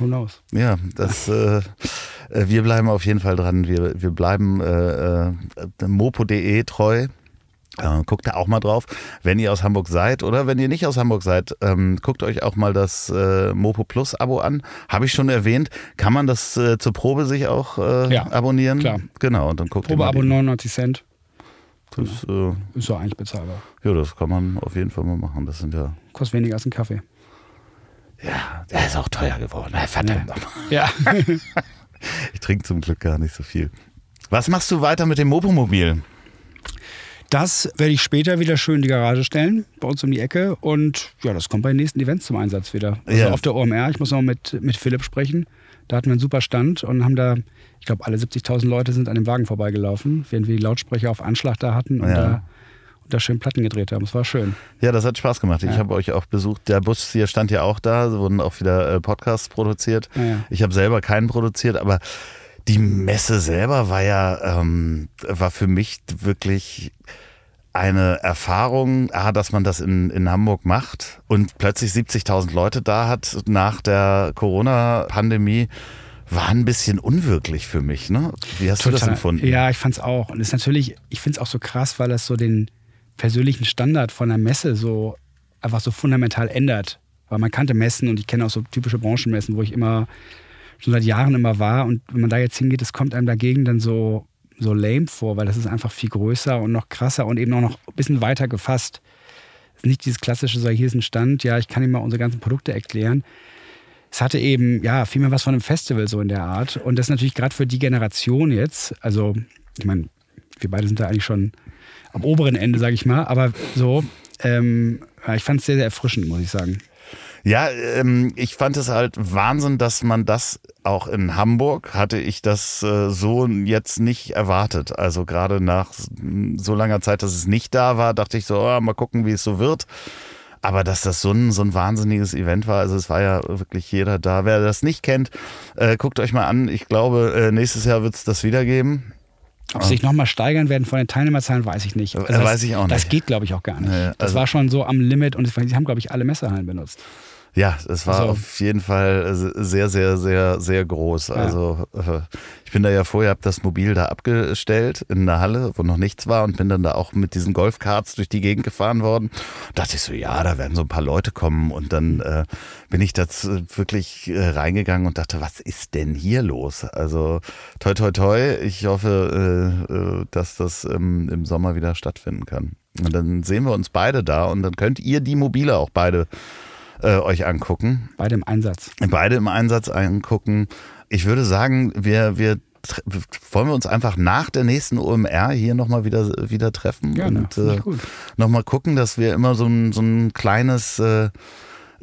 Who knows? Ja, das äh, äh wir bleiben auf jeden Fall dran. Wir, wir bleiben äh, äh, mopo.de treu. Äh, guckt da auch mal drauf, wenn ihr aus Hamburg seid oder wenn ihr nicht aus Hamburg seid, ähm, guckt euch auch mal das äh, Mopo Plus Abo an. Habe ich schon erwähnt. Kann man das äh, zur Probe sich auch äh, ja, abonnieren? Klar. Genau, und dann guckt Probeabo 99 Cent. Das äh, ist so eigentlich bezahlbar. Ja, das kann man auf jeden Fall mal machen. Das sind ja. Kostet weniger als ein Kaffee. Ja, der ist auch teuer geworden. Verdammt nochmal. Ja. ich trinke zum Glück gar nicht so viel. Was machst du weiter mit dem Mopomobil? Das werde ich später wieder schön in die Garage stellen, bei uns um die Ecke. Und ja, das kommt bei den nächsten Events zum Einsatz wieder. Also Ja. auf der OMR, ich muss noch mit, mit Philipp sprechen. Da hatten wir einen super Stand und haben da, ich glaube, alle 70.000 Leute sind an dem Wagen vorbeigelaufen, während wir die Lautsprecher auf Anschlag da hatten und, Ja. da, da schön Platten gedreht haben. Es war schön. Ja, das hat Spaß gemacht. Ich Ja. habe euch auch besucht. Der Bus hier stand ja auch da. Wurden auch wieder äh, Podcasts produziert. Ja, ja. Ich habe selber keinen produziert, aber die Messe selber war ja, ähm, war für mich wirklich eine Erfahrung, ah, dass man das in, in Hamburg macht und plötzlich 70.000 Leute da hat nach der Corona-Pandemie, war ein bisschen unwirklich für mich. Ne? Wie hast du das empfunden? Ja, ich fand es auch. Und es ist natürlich, ich finde es auch so krass, weil das so den persönlichen Standard von der Messe so einfach so fundamental ändert. Weil man kannte Messen und ich kenne auch so typische Branchenmessen, wo ich immer schon seit Jahren immer war. Und wenn man da jetzt hingeht, das kommt einem dagegen dann so, so lame vor, weil das ist einfach viel größer und noch krasser und eben auch noch ein bisschen weiter gefasst. Es ist nicht dieses klassische, so hier ist ein Stand, ja, ich kann Ihnen mal unsere ganzen Produkte erklären. Es hatte eben, ja, viel mehr was von einem Festival so in der Art. Und das natürlich gerade für die Generation jetzt, also, ich meine, wir beide sind da eigentlich schon am oberen Ende, sage ich mal, aber so, ähm, ich fand es sehr, sehr erfrischend, muss ich sagen. Ja, ähm, ich fand es halt Wahnsinn, dass man das auch in Hamburg hatte ich das äh, so jetzt nicht erwartet. Also gerade nach so langer Zeit, dass es nicht da war, dachte ich so, oh, mal gucken, wie es so wird. Aber dass das so ein, so ein wahnsinniges Event war, also es war ja wirklich jeder da. Wer das nicht kennt, äh, guckt euch mal an. Ich glaube, äh, nächstes Jahr wird es das wieder geben. Ob sie sich nochmal steigern werden von den Teilnehmerzahlen, weiß ich nicht. Äh, das, weiß ich auch Das nicht. geht, glaube ich, auch gar nicht. Nee, das also- war schon so am Limit und sie haben, glaube ich, alle Messehallen benutzt. Ja, es war Also- auf jeden Fall äh, sehr, sehr, sehr, sehr groß. Also äh, ich bin da ja vorher, habe das Mobil da abgestellt in der Halle, wo noch nichts war und bin dann da auch mit diesen Golfkarts durch die Gegend gefahren worden. dachte ich so, ja, da werden so ein paar Leute kommen und dann äh, bin ich da wirklich äh, reingegangen und dachte, was ist denn hier los? Also toi, toi, toi. Ich hoffe, äh, äh, dass das ähm, im Sommer wieder stattfinden kann. Und dann sehen wir uns beide da und dann könnt ihr die Mobile auch beide äh, euch angucken. Beide im Einsatz. Beide im Einsatz angucken. Ich würde sagen, wir, wir wollen wir uns einfach nach der nächsten OMR hier nochmal wieder, wieder treffen Gerne, und äh, nochmal gucken, dass wir immer so ein, so ein kleines äh,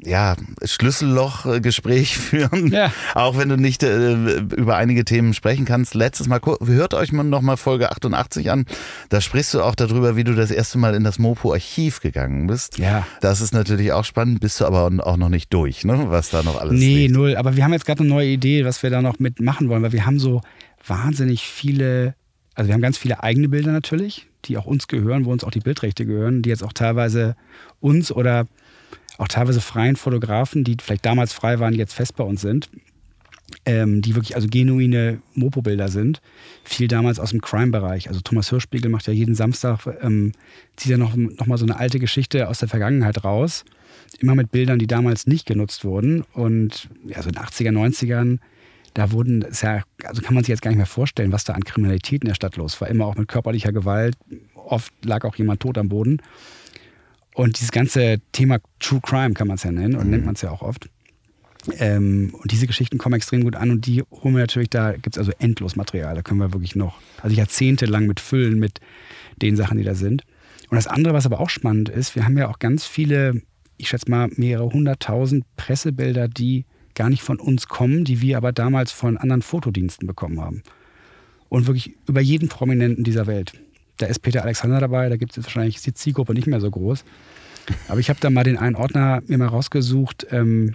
ja, Schlüsselloch-Gespräch führen, ja. auch wenn du nicht äh, über einige Themen sprechen kannst. Letztes Mal, hört euch mal noch mal Folge 88 an, da sprichst du auch darüber, wie du das erste Mal in das Mopo-Archiv gegangen bist. Ja. Das ist natürlich auch spannend, bist du aber auch noch nicht durch, ne? was da noch alles Nee, liegt. null, aber wir haben jetzt gerade eine neue Idee, was wir da noch mitmachen wollen, weil wir haben so wahnsinnig viele, also wir haben ganz viele eigene Bilder natürlich, die auch uns gehören, wo uns auch die Bildrechte gehören, die jetzt auch teilweise uns oder auch teilweise freien Fotografen, die vielleicht damals frei waren, jetzt fest bei uns sind, ähm, die wirklich also genuine Mopo-Bilder sind. Viel damals aus dem Crime-Bereich. Also Thomas Hirschspiegel macht ja jeden Samstag, ähm, zieht ja noch, noch mal so eine alte Geschichte aus der Vergangenheit raus. Immer mit Bildern, die damals nicht genutzt wurden. Und ja, so in den 80er, 90ern, da wurden, ja, also kann man sich jetzt gar nicht mehr vorstellen, was da an Kriminalität in der Stadt los war. Immer auch mit körperlicher Gewalt. Oft lag auch jemand tot am Boden. Und dieses ganze Thema True Crime kann man es ja nennen und mhm. nennt man es ja auch oft. Ähm, und diese Geschichten kommen extrem gut an und die holen wir natürlich, da gibt es also endlos Material. Da können wir wirklich noch, also jahrzehntelang mit füllen mit den Sachen, die da sind. Und das andere, was aber auch spannend ist, wir haben ja auch ganz viele, ich schätze mal mehrere hunderttausend Pressebilder, die gar nicht von uns kommen, die wir aber damals von anderen Fotodiensten bekommen haben. Und wirklich über jeden Prominenten dieser Welt. Da ist Peter Alexander dabei, da gibt es wahrscheinlich, die Zielgruppe nicht mehr so groß. Aber ich habe da mal den einen Ordner mir mal rausgesucht ähm,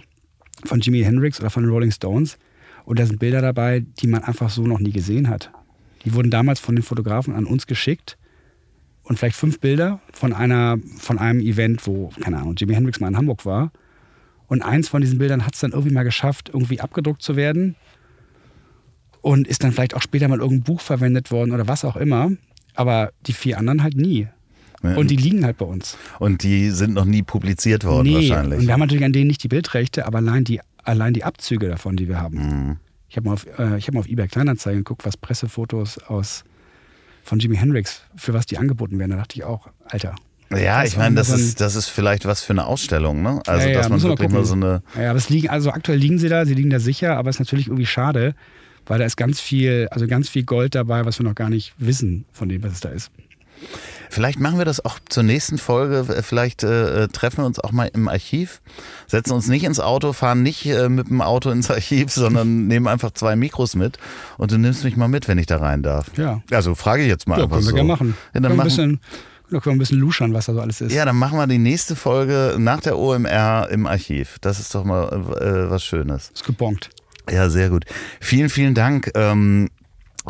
von Jimi Hendrix oder von den Rolling Stones. Und da sind Bilder dabei, die man einfach so noch nie gesehen hat. Die wurden damals von den Fotografen an uns geschickt. Und vielleicht fünf Bilder von, einer, von einem Event, wo, keine Ahnung, Jimi Hendrix mal in Hamburg war. Und eins von diesen Bildern hat es dann irgendwie mal geschafft, irgendwie abgedruckt zu werden. Und ist dann vielleicht auch später mal irgendein Buch verwendet worden oder was auch immer aber die vier anderen halt nie. Ja. Und die liegen halt bei uns. Und die sind noch nie publiziert worden nee. wahrscheinlich. Und wir haben natürlich an denen nicht die Bildrechte, aber allein die, allein die Abzüge davon, die wir haben. Mhm. Ich habe mal, auf, äh, hab mal auf eBay Kleinanzeigen geguckt, was Pressefotos aus von Jimi Hendrix, für was die angeboten werden. Da dachte ich auch, Alter. Ja, ich meine, das ist, das ist vielleicht was für eine Ausstellung, ne? Also, ja, ja, dass man wirklich mal so eine. Ja, aber es liegen, also aktuell liegen sie da, sie liegen da sicher, aber es ist natürlich irgendwie schade, weil da ist ganz viel, also ganz viel Gold dabei, was wir noch gar nicht wissen von dem, was es da ist. Vielleicht machen wir das auch zur nächsten Folge. Vielleicht äh, treffen wir uns auch mal im Archiv, setzen uns nicht ins Auto, fahren nicht äh, mit dem Auto ins Archiv, sondern nehmen einfach zwei Mikros mit und du nimmst mich mal mit, wenn ich da rein darf. Ja. Also frage ich jetzt mal ja, einfach können so. wir gerne machen. Ja, dann machen wir ein bisschen da können wir ein bisschen luschern, was da so alles ist. Ja, dann machen wir die nächste Folge nach der OMR im Archiv. Das ist doch mal äh, was Schönes. Ist gebongt. Ja, sehr gut. Vielen, vielen Dank. Ähm,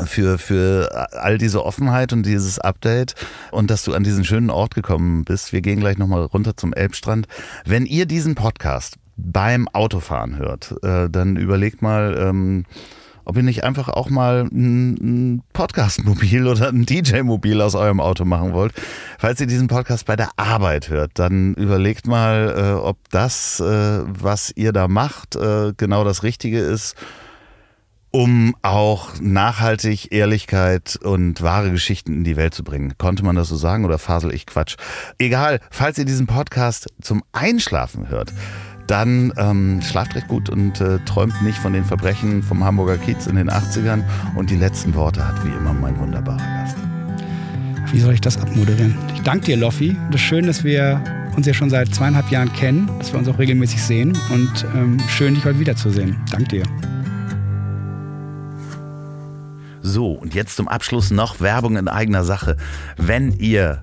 für, für all diese Offenheit und dieses Update und dass du an diesen schönen Ort gekommen bist. Wir gehen gleich nochmal runter zum Elbstrand. Wenn ihr diesen Podcast beim Autofahren hört, äh, dann überlegt mal, ähm, ob ihr nicht einfach auch mal ein Podcast-Mobil oder ein DJ-Mobil aus eurem Auto machen wollt. Falls ihr diesen Podcast bei der Arbeit hört, dann überlegt mal, äh, ob das, äh, was ihr da macht, äh, genau das Richtige ist um auch nachhaltig Ehrlichkeit und wahre Geschichten in die Welt zu bringen. Konnte man das so sagen oder fasel ich Quatsch? Egal, falls ihr diesen Podcast zum Einschlafen hört, dann ähm, schlaft recht gut und äh, träumt nicht von den Verbrechen vom Hamburger Kiez in den 80ern. Und die letzten Worte hat wie immer mein wunderbarer Gast. Wie soll ich das abmoderieren? Ich danke dir, Loffi. Das ist schön, dass wir uns ja schon seit zweieinhalb Jahren kennen, dass wir uns auch regelmäßig sehen. Und ähm, schön, dich heute wiederzusehen. Dank dir. So, und jetzt zum Abschluss noch Werbung in eigener Sache. Wenn ihr